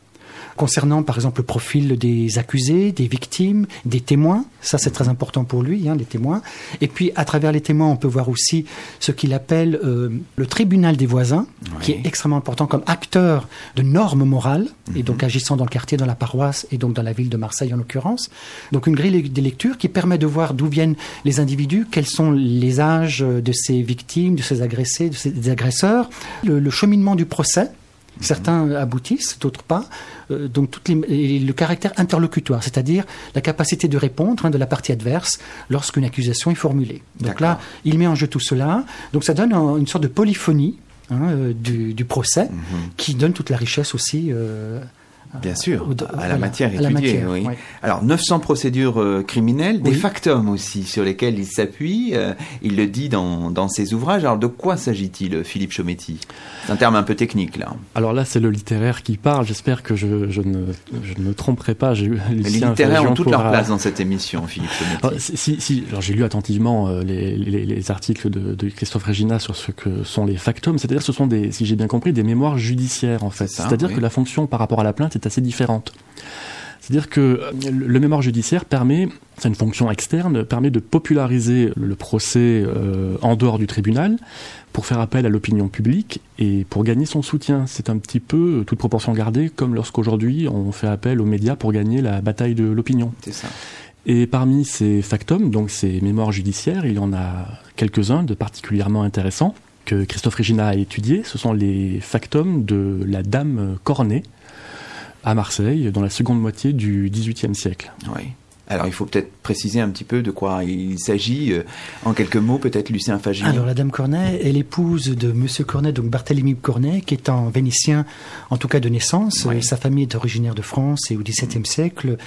concernant par exemple le profil des accusés, des victimes, des témoins. Ça, c'est très important pour lui, hein, les témoins. Et puis, à travers les témoins, on peut voir aussi ce qu'il appelle euh, le tribunal des voisins, qui est extrêmement important comme acteur de normes morales, et donc mhm. agissant dans le quartier, dans la paroisse, et donc dans la ville de Marseille en l'occurrence. Donc, une grille des lectures qui permet de voir d'où viennent les individus, quels sont les âges de ces victimes, de ces agressés, de ces agresseurs, le cheminement du procès Certains aboutissent, d'autres pas. Euh, donc toutes les, le caractère interlocutoire, c'est-à-dire la capacité de répondre hein, de la partie adverse lorsqu'une accusation est formulée. Donc là, il met en jeu tout cela. Donc ça donne une sorte de polyphonie hein, euh, du, procès mhm. qui donne toute la richesse aussi euh, Bien sûr, à la matière étudiée. oui. Alors 900 procédures euh, criminelles, des factums aussi sur lesquels il s'appuie. Euh, il le dit dans, dans, ses ouvrages. Alors de quoi s'agit-il, Philippe Chometti? C'est un terme un peu technique là. Alors là, c'est le littéraire qui parle. J'espère que je, je, ne, je, ne, me tromperai pas. J'ai les littéraires ont toute leur place dans cette émission, Philippe Chometti. Alors, si, si, alors j'ai lu attentivement euh, les, les, les, articles de, de, Christophe Regina sur ce que sont les factums. C'est-à-dire, ce sont des, si j'ai bien compris, des mémoires judiciaires en fait. C'est-à-dire que la fonction par rapport à la plainte assez différente. C'est-à-dire que euh, le mémoire judiciaire permet, c'est une fonction externe, permet de populariser le procès euh, en dehors du tribunal pour faire appel à l'opinion publique et pour gagner son soutien. C'est un petit peu, euh, toute proportion gardée, comme lorsqu'aujourd'hui on fait appel aux médias pour gagner la bataille de l'opinion. C'est ça. Et parmi ces factums, donc ces mémoires judiciaires, il y en a quelques-uns de particulièrement intéressants que Christophe Regina a étudiés. Ce sont les factums de la dame Cornet, à Marseille dans la seconde moitié du XVIIIe siècle. Oui. Alors il faut peut-être préciser un petit peu de quoi il s'agit. Euh, en quelques mots, peut-être Lucien Fagier. Alors la dame Cornet est l'épouse de Monsieur Cornet, donc Barthélemy Cornet, qui est un vénitien, en tout cas de naissance. Sa famille est originaire de France et au XVIIe siècle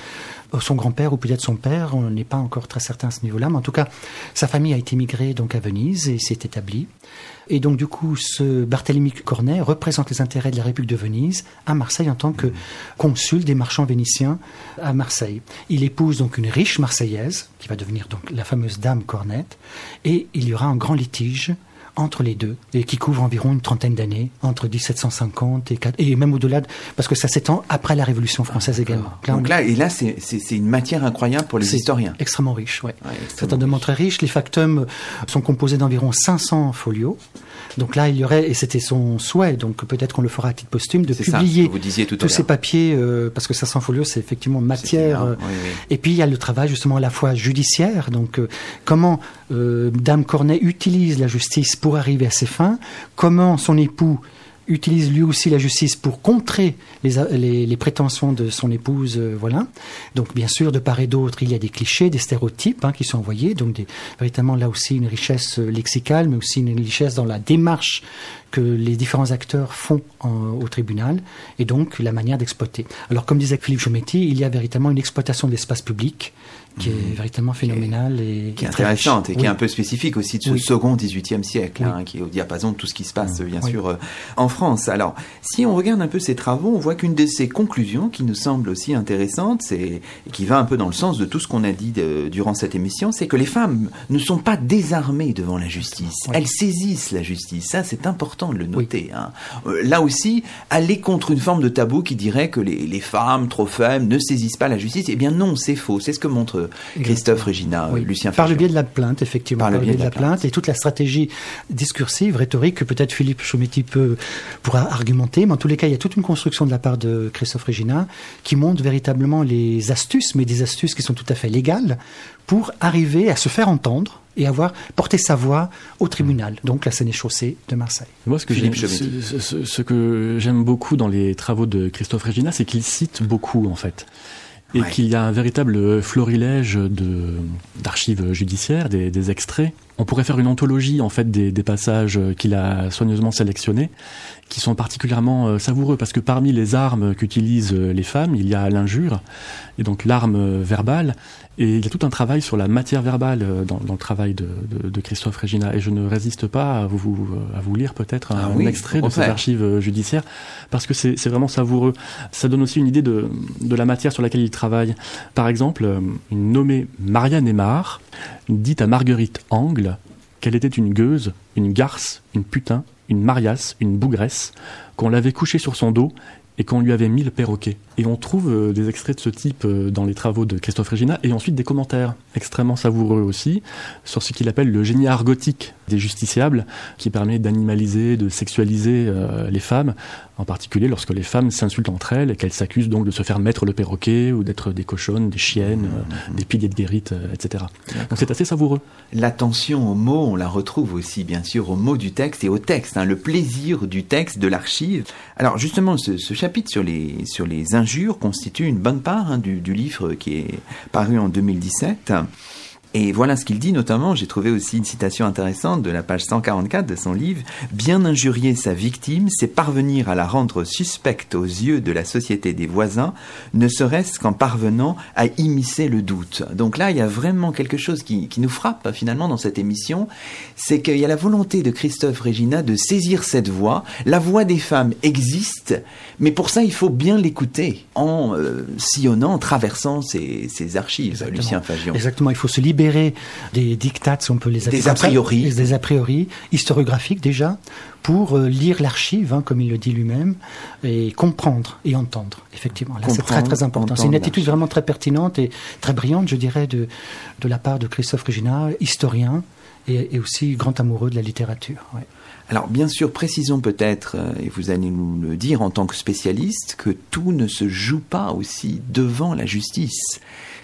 son grand-père ou peut-être son père, on n'est pas encore très certain à ce niveau-là, mais en tout cas, sa famille a été migrée donc à Venise et s'est établie. Et donc du coup, ce Barthélemy Cornet représente les intérêts de la République de Venise à Marseille en tant que consul des marchands vénitiens à Marseille. Il épouse donc une riche marseillaise qui va devenir donc la fameuse dame Cornet et il y aura un grand litige entre les deux et qui couvre environ une trentaine d'années, entre 1750 et, et même au-delà, parce que ça s'étend après la Révolution française ah, également. Donc là, et là, c'est une matière incroyable pour les historiens. Extrêmement riche, ouais. c'est un document très riche. Les factums sont composés d'environ 500 folios. Donc là, il y aurait, et c'était son souhait, donc peut-être qu'on le fera à titre posthume, de publier tous ces papiers, euh, parce que 500 folios, c'est effectivement matière. Euh, et puis il y a le travail justement à la fois judiciaire, donc euh, comment Dame Cornet utilise la justice pour arriver à ses fins, comment son époux utilise lui aussi la justice pour contrer les, prétentions de son épouse, euh, voilà. Donc bien sûr, de part et d'autre, il y a des clichés, des stéréotypes hein, qui sont envoyés, donc véritablement là aussi une richesse euh, lexicale, mais aussi une richesse dans la démarche que les différents acteurs font au tribunal et donc la manière d'exploiter. Alors comme disait Philippe Chometti, il y a véritablement une exploitation de l'espace public qui est mmh. véritablement phénoménale et qui est intéressante et qui est un peu spécifique aussi de ce second 18e siècle, hein, qui est au diapason de tout ce qui se passe mmh. bien sûr euh, en France. Alors, si on regarde un peu ces travaux, on voit qu'une de ces conclusions qui nous semble aussi intéressante, c'est et qui va un peu dans le sens de tout ce qu'on a dit durant cette émission, c'est que les femmes ne sont pas désarmées devant la justice. Elles saisissent la justice. Ça, c'est important de le noter. Hein. Euh, là aussi, aller contre une forme de tabou qui dirait que les, les femmes trop faibles ne saisissent pas la justice, eh bien non, c'est faux. C'est ce que montre Christophe Régina, euh, Lucien Par le biais de la plainte, effectivement. Par le biais de la, plainte. et toute la stratégie discursive, rhétorique que peut-être Philippe Chometti peut, pourra argumenter, mais en tous les cas, il y a toute une construction de la part de Christophe Régina qui montre véritablement les astuces, mais des astuces qui sont tout à fait légales pour arriver à se faire entendre et avoir porté sa voix au tribunal, donc la Seine-et-Chaussée de Marseille. Moi, ce que j'aime, ce, ce, que j'aime beaucoup dans les travaux de Christophe Régina, c'est qu'il cite beaucoup, en fait et qu'il y a un véritable florilège de d'archives judiciaires, des, des, extraits. On pourrait faire une anthologie en fait des, des passages qu'il a soigneusement sélectionnés, qui sont particulièrement euh, savoureux parce que parmi les armes qu'utilisent les femmes, il y a l'injure et donc l'arme verbale et il y a tout un travail sur la matière verbale euh, dans, dans le travail de, de, de, Christophe Regina. Et je ne résiste pas à vous, à vous lire peut-être un, ah extrait de ces archives euh, judiciaires, parce que c'est vraiment savoureux. Ça donne aussi une idée de, de la matière sur laquelle il travaille. Par exemple, euh, une nommée Marianne Aymar dit à Marguerite Angle qu'elle était une gueuse, une garce, une putain, une mariasse, une bougresse, qu'on l'avait couchée sur son dos et qu'on lui avait mis le perroquet. Et on trouve euh, des extraits de ce type euh, dans les travaux de Christophe Regina et ensuite des commentaires extrêmement savoureux aussi sur ce qu'il appelle le génie argotique des justiciables qui permet d'animaliser, de sexualiser euh, les femmes, en particulier lorsque les femmes s'insultent entre elles et qu'elles s'accusent donc de se faire mettre le perroquet ou d'être des cochonnes, des chiennes, mmh. des piliers de guérite, etc. Donc c'est assez savoureux. L'attention aux mots, on la retrouve aussi bien sûr aux mots du texte et au texte, hein, le plaisir du texte, de l'archive. Alors justement, ce, ce, chapitre sur les, sur les injures constitue une bonne part hein, du, du, livre qui est paru en 2017. Et voilà ce qu'il dit notamment, j'ai trouvé aussi une citation intéressante de la page 144 de son livre, Bien injurier sa victime, c'est parvenir à la rendre suspecte aux yeux de la société des voisins, ne serait-ce qu'en parvenant à immiscer le doute. Donc là, il y a vraiment quelque chose qui, qui nous frappe finalement dans cette émission, c'est qu'il y a la volonté de Christophe Regina de saisir cette voix. La voix des femmes existe, mais pour ça, il faut bien l'écouter en euh, sillonnant, en traversant ses archives, Exactement. Lucien Fagion. Exactement, il faut se libérer des dictats, si on peut les appeler des a priori, des a priori historiographiques déjà, pour euh, lire l'archive, hein, comme il le dit lui-même, et comprendre et entendre. Effectivement, là c'est très très important. C'est une attitude vraiment très pertinente et très brillante, je dirais, de, de la part de Christophe Regina, historien et, et aussi grand amoureux de la littérature. Ouais. Alors bien sûr, précisons peut-être, euh, et vous allez nous le dire en tant que spécialiste, que tout ne se joue pas aussi devant la justice.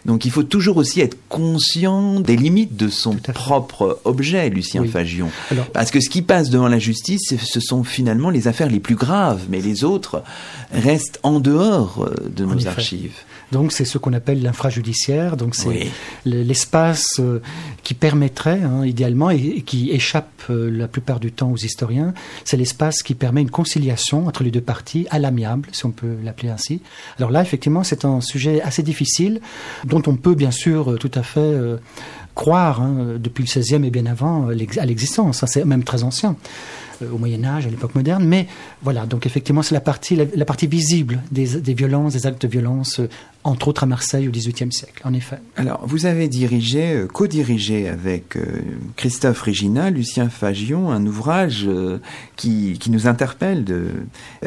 Donc il faut toujours aussi être conscient des limites de son propre objet, Lucien oui. Fagion. Alors, Parce que ce qui passe devant la justice, ce sont finalement les affaires les plus graves, mais les autres restent en dehors euh, de nos effet. archives. Donc c'est ce qu'on appelle l'infrajudiciaire. Donc c'est l'espace euh, qui permettrait, hein, idéalement, et, qui échappe euh, la plupart du temps aux historiens, c'est l'espace qui permet une conciliation entre les deux parties, à l'amiable, si on peut l'appeler ainsi. Alors là, effectivement, c'est un sujet assez difficile, dont on peut bien sûr euh, tout à fait croire, hein, depuis le XVIe et bien avant, à l'existence. c'est même très ancien. Euh, au Moyen Âge, à l'époque moderne. Mais voilà, donc effectivement, c'est la partie, la, partie visible des, des, violences, des actes de violence, euh, entre autres à Marseille au XVIIIe siècle, en effet. Alors, vous avez dirigé, euh, co-dirigé avec Christophe Régina, Lucien Fagion, un ouvrage qui, qui, nous interpelle de,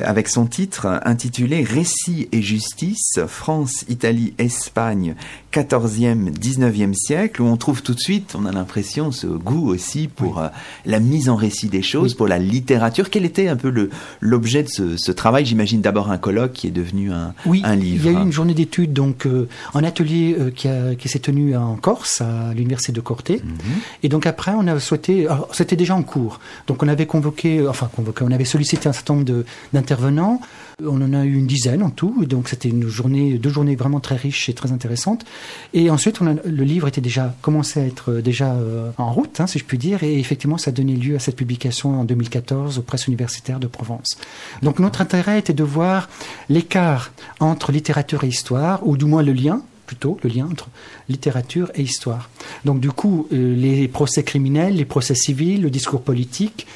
avec son titre intitulé Récit et justice, France, Italie, Espagne, 14e, 19e siècle, où on trouve tout de suite, on a l'impression, ce goût aussi pour la mise en récit des choses, pour la littérature. Quel était un peu l'objet de ce, travail? J'imagine d'abord un colloque qui est devenu un, oui, un livre. Il y a eu une journée d'études, donc euh, un atelier euh, qui, qui s'est tenu en Corse, à l'université de Corté. Mhm. Et donc après, on a souhaité, c'était déjà en cours, donc on avait convoqué, enfin convoqué, on avait sollicité un certain nombre d'intervenants. On en a eu une dizaine en tout, donc c'était une journée, deux journées vraiment très riches et très intéressantes. Et ensuite, on a, le livre était déjà commencé à être euh, déjà en route, hein, si je puis dire, et effectivement, ça a donné lieu à cette publication en 2014 aux presses universitaires de Provence. Donc notre intérêt était de voir l'écart entre littérature et histoire, ou du moins le lien, plutôt le lien entre littérature et histoire. Donc du coup, euh, les procès criminels, les procès civils, le discours politique,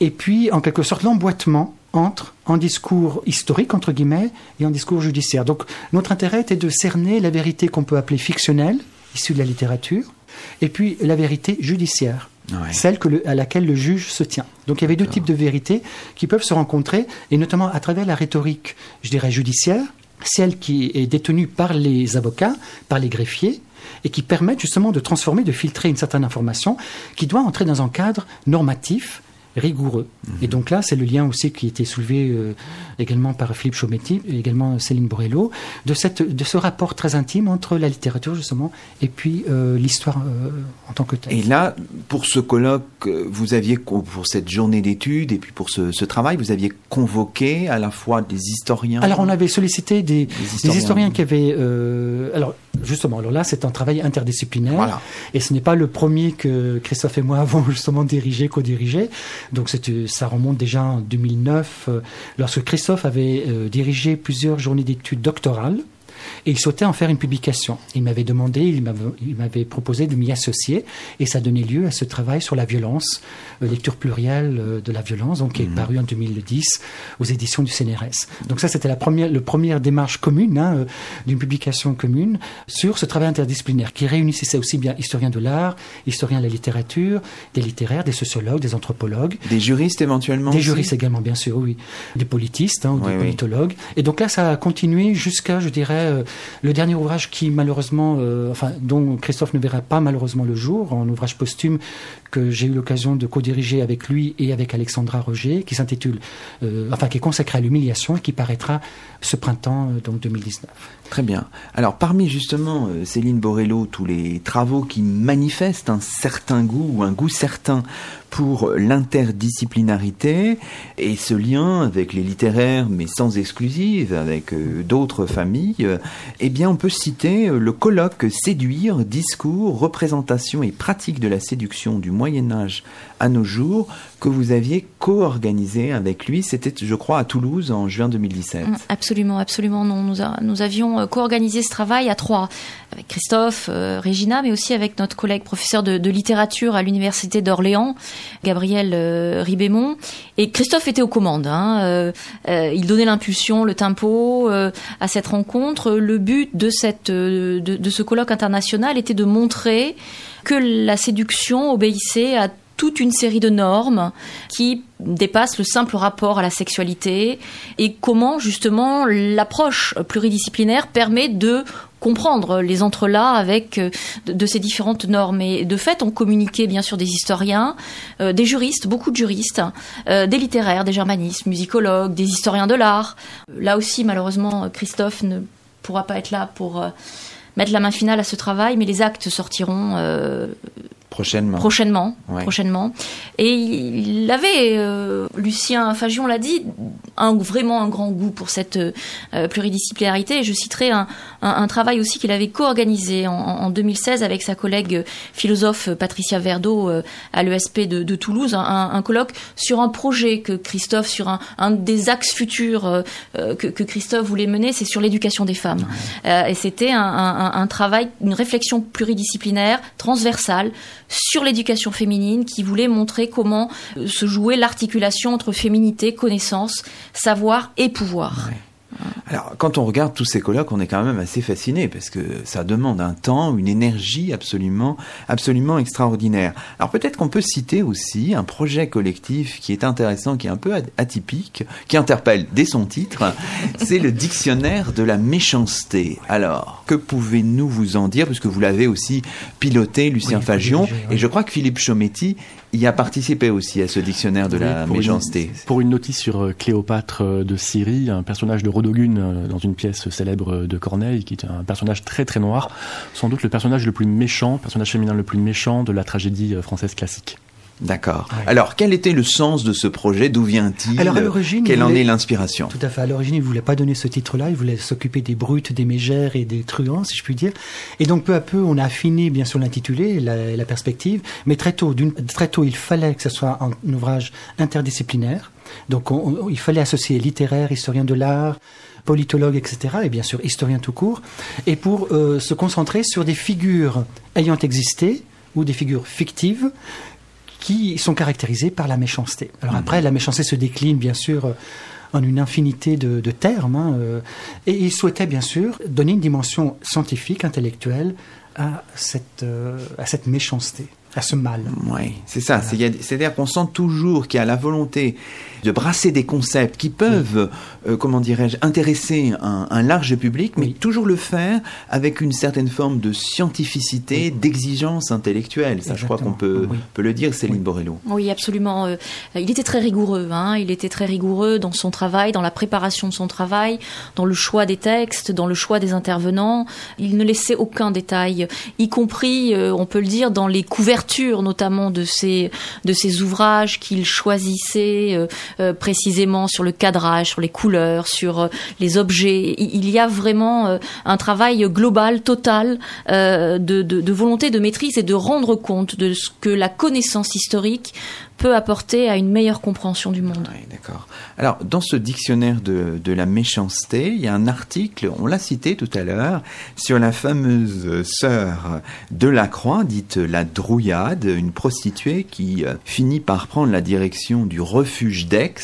et puis en quelque sorte l'emboîtement entre un discours historique, entre guillemets, et un discours judiciaire. Donc notre intérêt était de cerner la vérité qu'on peut appeler fictionnelle, issue de la littérature, et puis la vérité judiciaire celle à laquelle le juge se tient. Donc il y avait deux types de vérités qui peuvent se rencontrer, et notamment à travers la rhétorique, je dirais, judiciaire, celle qui est détenue par les avocats, par les greffiers, et qui permet justement de transformer, de filtrer une certaine information qui doit entrer dans un cadre normatif rigoureux. Mhm. Et donc là, c'est le lien aussi qui a été soulevé euh, également par Philippe Chaumetti, et également Céline Borello, de, cette, de ce rapport très intime entre la littérature justement et puis euh, l'histoire euh, en tant que telle. Et là, pour ce colloque, vous aviez, pour cette journée d'études et puis pour ce, ce, travail, vous aviez convoqué à la fois des historiens. Alors on avait sollicité des, des historiens, qui avaient... alors justement, alors là, c'est un travail interdisciplinaire. Et ce n'est pas le premier que Christophe et moi avons justement dirigé, co-dirigé. Donc ça remonte déjà en 2009, euh, lorsque Christophe avait euh, dirigé plusieurs journées d'études doctorales et il souhaitait en faire une publication. Il m'avait demandé, il m'avait proposé de m'y associer, et ça donnait lieu à ce travail sur la violence, euh, lecture plurielle euh, de la violence, donc qui est mhm. paru en 2010 aux éditions du CNRS. Donc ça, c'était la première, le première démarche commune hein, euh, d'une publication commune sur ce travail interdisciplinaire qui réunissait aussi bien historiens de l'art, historiens de la littérature, des littéraires, des sociologues, des anthropologues, des juristes éventuellement, des juristes également bien sûr, oui, des politistes hein, ou des politologues. Et donc là, ça a continué jusqu'à, je dirais, euh, le dernier ouvrage qui malheureusement, euh, dont Christophe ne verra pas malheureusement le jour, un ouvrage posthume que j'ai eu l'occasion de co-diriger avec lui et avec Alexandra Roger, qui s'intitule, euh, enfin, qui est consacré à l'humiliation et qui paraîtra ce printemps, donc 2019. Très bien. Alors, parmi justement, Céline Borello, tous les travaux qui manifestent un certain goût ou un goût certain pour l'interdisciplinarité et ce lien avec les littéraires, mais sans exclusive, avec euh, d'autres familles, euh, eh bien, on peut citer euh, le colloque Séduire, discours, représentation et pratique de la séduction du Moyen Âge à nos jours que vous aviez co-organisé avec lui. C'était, je crois, à Toulouse en juin 2017. Mm, absolument, absolument. Non, nous, avions co-organisé ce travail à trois, avec Christophe, Régina, mais aussi avec notre collègue professeur de, littérature à l'université d'Orléans, Gabriel euh, Ribémont. Et Christophe était aux commandes. Hein. Euh, euh, il donnait l'impulsion, le tempo à cette rencontre. Le but de ce colloque international était de montrer que la séduction obéissait à toute une série de normes qui dépassent le simple rapport à la sexualité et comment justement l'approche pluridisciplinaire permet de comprendre les entrelacs avec euh, de, ces différentes normes. Et de fait, on communiquait bien sûr des historiens, euh, des juristes, beaucoup de juristes, euh, des littéraires, des germanistes, musicologues, des historiens de l'art. Là aussi, malheureusement, Christophe ne pourra pas être là pour mettre la main finale à ce travail, mais les actes sortiront Prochainement. Prochainement, Ouais. prochainement. Et il avait, euh, Lucien Fagion l'a dit, un, vraiment un grand goût pour cette euh, pluridisciplinarité. Et je citerai un, un, un travail aussi qu'il avait co-organisé en, en 2016 avec sa collègue philosophe Patricia Verdeau euh, à l'ESP de, de Toulouse, un, un colloque sur un projet que Christophe, sur un, un des axes futurs euh, euh, que, que Christophe voulait mener, c'est sur l'éducation des femmes. Euh, et c'était un, un, un travail, une réflexion pluridisciplinaire, transversale, sur l'éducation féminine, qui voulait montrer comment euh, se jouait l'articulation entre féminité, connaissance, savoir et pouvoir. Alors, quand on regarde tous ces colloques, on est quand même assez fasciné parce que ça demande un temps, une énergie absolument, absolument extraordinaire. Alors peut-être qu'on peut citer aussi un projet collectif qui est intéressant, qui est un peu atypique, qui interpelle dès son titre. C'est le dictionnaire de la méchanceté. Alors, que pouvez-nous vous en dire puisque vous l'avez aussi piloté, Lucien Oui, Fagion, oui. et je crois que Philippe Chometti y a participé aussi à ce dictionnaire de la pour méchanceté. Une, pour une notice sur euh, Cléopâtre euh, de Syrie, un personnage de Rodogune euh, dans une pièce célèbre de Corneille, qui est un personnage très très noir, sans doute le personnage le plus méchant, personnage féminin le plus méchant de la tragédie française classique. D'accord. Ouais. Alors, quel était le sens de ce projet? D'où vient-il? Alors, à l'origine, Quelle en est l'inspiration? Tout à fait. À l'origine, il voulait pas donner ce titre-là. Il voulait s'occuper des brutes, des mégères et des truands, si je puis dire. Et donc, peu à peu, on a affiné, bien sûr, l'intitulé, la, la perspective. Mais très tôt, très tôt, il fallait que ce soit un, ouvrage interdisciplinaire. Donc, on- on- il fallait associer littéraire, historien de l'art, politologue, etc. Et bien sûr, historien tout court. Et pour euh, se concentrer sur des figures ayant existé ou des figures fictives qui sont caractérisées par la méchanceté. Alors après, la méchanceté se décline bien sûr euh, en une infinité de, de termes, hein, euh, et il souhaitait bien sûr donner une dimension scientifique, intellectuelle à cette, euh, à cette méchanceté, à ce mal. Oui, c'est ça. C'est-à-dire qu'on sent toujours qu'il y a la volonté de brasser des concepts qui peuvent, euh, comment dirais-je, intéresser un, un large public, mais Oui. toujours le faire avec une certaine forme de scientificité, d'exigence intellectuelle. Ça, je crois qu'on peut, Oui. peut le dire, Céline Borello. Oui, absolument. Euh, Il était très rigoureux. Hein. Il était très rigoureux dans son travail, dans la préparation de son travail, dans le choix des textes, dans le choix des intervenants. Il ne laissait aucun détail, y compris, euh, on peut le dire, dans les couvertures, notamment de ses de ses ouvrages qu'il choisissait euh, précisément sur le cadrage, sur les couleurs, sur euh, les objets. Il y a vraiment euh, un travail global, total, de, de, de volonté de maîtrise et de rendre compte de ce que la connaissance historique peut apporter à une meilleure compréhension du monde. Oui, d'accord. Alors, dans ce dictionnaire de, la méchanceté, il y a un article, on l'a cité tout à l'heure, sur la fameuse sœur de la Croix, dite la Drouillade, une prostituée qui euh, finit par prendre la direction du refuge d'Aix.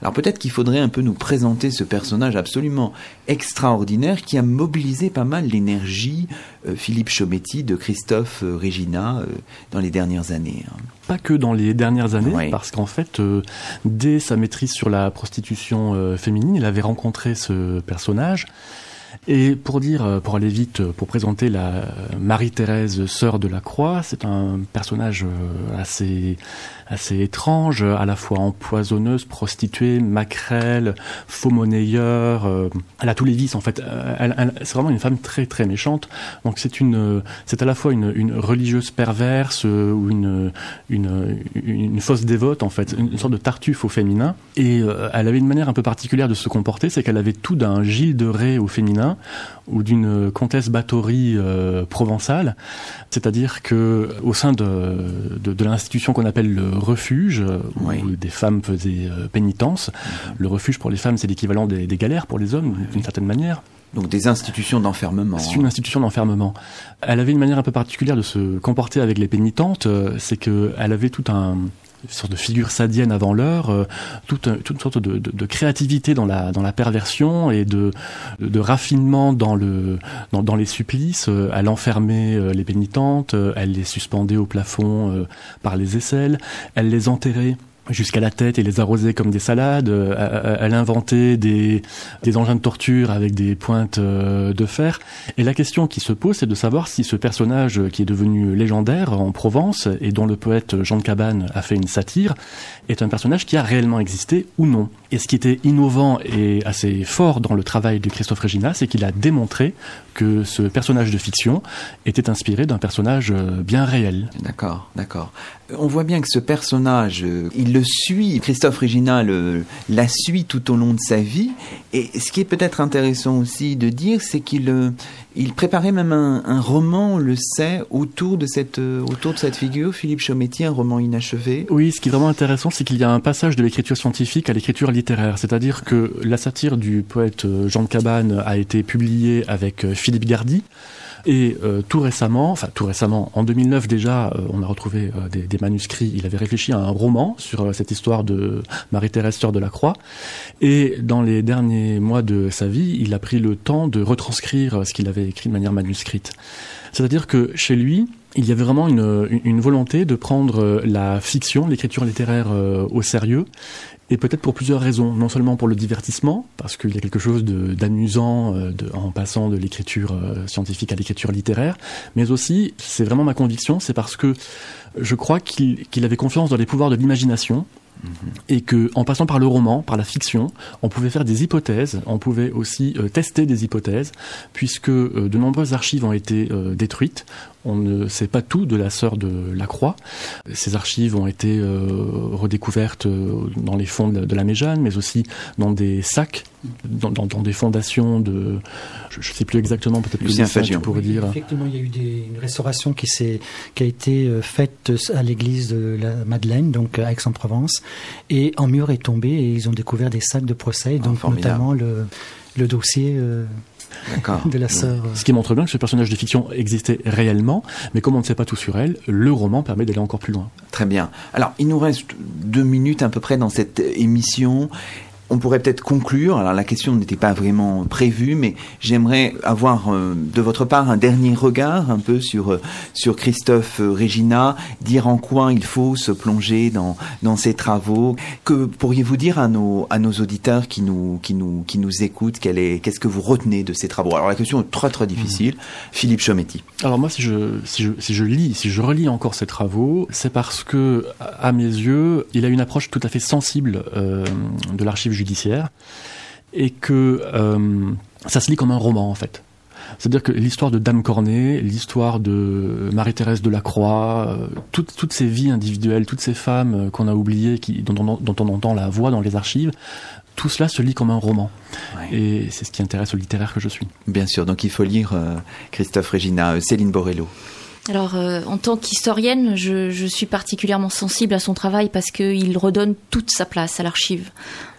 Alors, peut-être qu'il faudrait un peu nous présenter ce personnage absolument extraordinaire qui a mobilisé pas mal l'énergie, Philippe Chometti, de Christophe euh, Regina, euh, dans les dernières années. hein. Pas que dans les dernières années, Oui. parce qu'en fait, euh, dès sa maîtrise sur la prostitution euh, féminine, il avait rencontré ce personnage. Et pour dire, euh, pour aller vite, euh, pour présenter la euh, Marie-Thérèse, sœur de la Croix, c'est un personnage assez, assez étrange, à la fois empoisonneuse, prostituée, maquerelle, faux monnayeur. elle a tous les vices en fait. C'est vraiment une femme très très méchante. Donc c'est une, c'est à la fois une, une religieuse perverse ou une, une, une fausse dévote en fait, une sorte de tartuffe au féminin. Et elle avait une manière un peu particulière de se comporter, c'est qu'elle avait tout d'un Gilles de Ré au féminin ou d'une comtesse Bathory euh, provençale. C'est-à-dire que au sein de, de, de l'institution qu'on appelle le refuge, euh, Oui. où des femmes faisaient euh, pénitence, le refuge pour les femmes c'est l'équivalent des, des galères pour les hommes d'une certaine manière. Donc, des institutions d'enfermement. C'est une institution d'enfermement. Elle avait une manière un peu particulière de se comporter avec les pénitentes, c'est que elle avait tout un une sorte de figure sadienne avant l'heure, euh, toute, un- toute une sorte de, créativité dans la, perversion et de, raffinement dans, le, les supplices. Euh, Elle enfermait euh, les pénitentes, euh, elle les suspendait au plafond euh, par les aisselles, elle les enterrait jusqu'à la tête et les arroser comme des salades. Euh, elle inventait des, des engins de torture avec des pointes euh, de fer. Et la question qui se pose, c'est de savoir si ce personnage qui est devenu légendaire en Provence et dont le poète Jean de Cabane a fait une satire est un personnage qui a réellement existé ou non. Et ce qui était innovant et assez fort dans le travail de Christophe Regina, c'est qu'il a démontré que ce personnage de fiction était inspiré d'un personnage euh, bien réel. D'accord, d'accord. On voit bien que ce personnage, euh, il le suit, Christophe Regina le, la suit tout au long de sa vie. Et ce qui est peut-être intéressant aussi de dire, c'est qu'il euh, il préparait même un, roman, on le sait, autour de cette, autour de cette figure, Philippe Chometti, un roman inachevé. Oui, ce qui est vraiment intéressant, c'est qu'il y a un passage de l'écriture scientifique à l'écriture littéraire. C'est-à-dire que la satire du poète Jean de Cabane a été publiée avec Philippe Gardy. Et euh, tout récemment, enfin tout récemment, en 2009 déjà, euh, on a retrouvé euh, des, des, manuscrits. Il avait réfléchi à un roman sur cette histoire de Marie-Thérèse Sœur de la Croix. Et dans les derniers mois de sa vie, il a pris le temps de retranscrire ce qu'il avait écrit de manière manuscrite. C'est-à-dire que chez lui, il y avait vraiment une, une, volonté de prendre la fiction, l'écriture littéraire au sérieux et peut-être pour plusieurs raisons. Non seulement pour le divertissement, parce qu'il y a quelque chose d'amusant euh, en passant de l'écriture euh, scientifique à l'écriture littéraire, mais aussi, c'est vraiment ma conviction, c'est parce que je crois qu'il avait confiance dans les pouvoirs de l'imagination, et que en passant par le roman, par la fiction, on pouvait faire des hypothèses, on pouvait aussi euh, tester des hypothèses, puisque de nombreuses archives ont été détruites. On ne sait pas tout de la sœur de la Croix. Ces archives ont été redécouvertes dans les fonds de la Méjane, mais aussi dans des sacs, dans, des fondations de, je ne sais plus exactement, peut-être Lucien Fagion. pourrais dire. Effectivement, il y a eu des, une restauration qui, qui a été faite à l'église de la Madeleine, donc à Aix-en-Provence, et un mur est tombé et ils ont découvert des sacs de procès, ah, donc notamment le, le dossier. Euh, de la sœur. Ce qui montre bien que ce personnage de fiction existait réellement, mais comme on ne sait pas tout sur elle, le roman permet d'aller encore plus loin. Très bien. Alors, il nous reste deux minutes à peu près dans cette émission on pourrait peut-être conclure. Alors la question n'était pas vraiment prévue, mais j'aimerais avoir euh, de votre part un dernier regard un peu sur euh, sur Christophe euh, Regina, dire en quoi il faut se plonger dans dans ses travaux. Que pourriez-vous dire à nos à nos auditeurs qui nous qui nous qui nous écoutent? Quel est qu'est-ce que vous retenez de ces travaux? Alors la question est très très difficile. Mmh. Philippe Chometti. Alors moi si je si je si je lis si je relis encore ces travaux, c'est parce que à mes yeux, il a une approche tout à fait sensible de l'archive judiciaire et que euh, ça se lit comme un roman en fait. C'est-à-dire que l'histoire de Dame Cornet, l'histoire de Marie-Thérèse de la Croix, euh, toutes, toutes ces vies individuelles, toutes ces femmes euh, qu'on a oubliées, qui, dont, on, dont, on entend la voix dans les archives, tout cela se lit comme un roman. Et c'est ce qui intéresse au littéraire que je suis. Bien sûr, donc il faut lire Christophe Regina, Céline Borello. Alors, euh, en tant qu'historienne, je, je, suis particulièrement sensible à son travail parce qu'il redonne toute sa place à l'archive.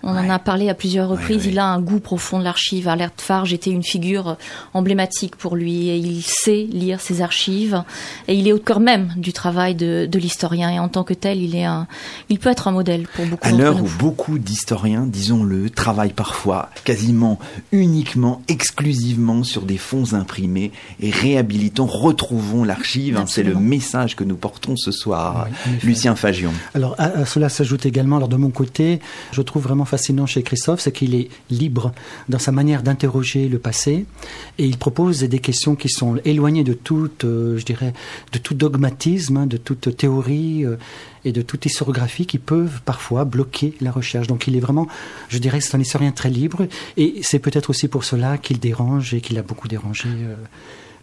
On en a parlé à plusieurs reprises. il a un goût profond de l'archive. Alert Farge était une figure emblématique pour lui et il sait lire ses archives et il est au cœur même du travail de, de l'historien et en tant que tel, il est un, il peut être un modèle pour beaucoup. À l'heure où beaucoup d'historiens, disons-le, travaillent parfois quasiment uniquement, exclusivement sur des fonds imprimés et réhabilitons, retrouvons l'archive. Hein, c'est le message que nous portons ce soir. Lucien Fagion. Alors à, cela s'ajoute également, alors de mon côté, je trouve vraiment fascinant chez Christophe, c'est qu'il est libre dans sa manière d'interroger le passé et il propose des questions qui sont éloignées de toute, euh, je dirais, de tout dogmatisme, hein, de toute théorie euh, et de toute historiographie qui peuvent parfois bloquer la recherche. Donc il est vraiment, je dirais, c'est un historien très libre et c'est peut-être aussi pour cela qu'il dérange et qu'il a beaucoup dérangé. Euh,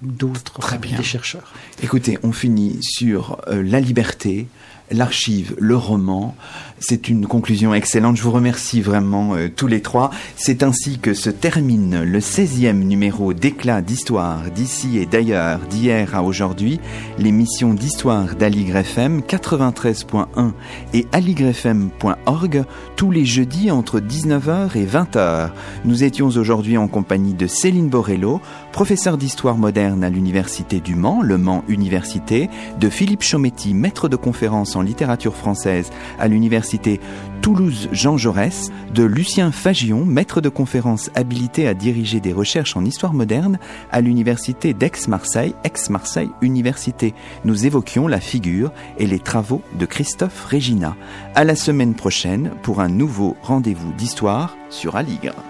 d'autres des chercheurs. Écoutez, on finit sur la liberté, l'archive, le roman. C'est une conclusion excellente. Je vous remercie vraiment euh, tous les trois. C'est ainsi que se termine le 16e numéro d'éclat d'histoire d'ici et d'ailleurs, d'hier à aujourd'hui, l'émission d'histoire d'Aligre FM 93.1 et aligrefm.org tous les jeudis entre 19h et 20h. Nous étions aujourd'hui en compagnie de Céline Borello, professeur d'histoire moderne à l'Université du Mans, Le Mans Université, de Philippe Chometti, maître de conférence en littérature française à l'Université Toulouse Jean Jaurès, de Lucien Fagion, maître de conférence habilité à diriger des recherches en histoire moderne à l'université d'Aix-Marseille, Aix-Marseille Université. Nous évoquions la figure et les travaux de Christophe Régina. À la semaine prochaine pour un nouveau rendez-vous d'histoire sur Aligre.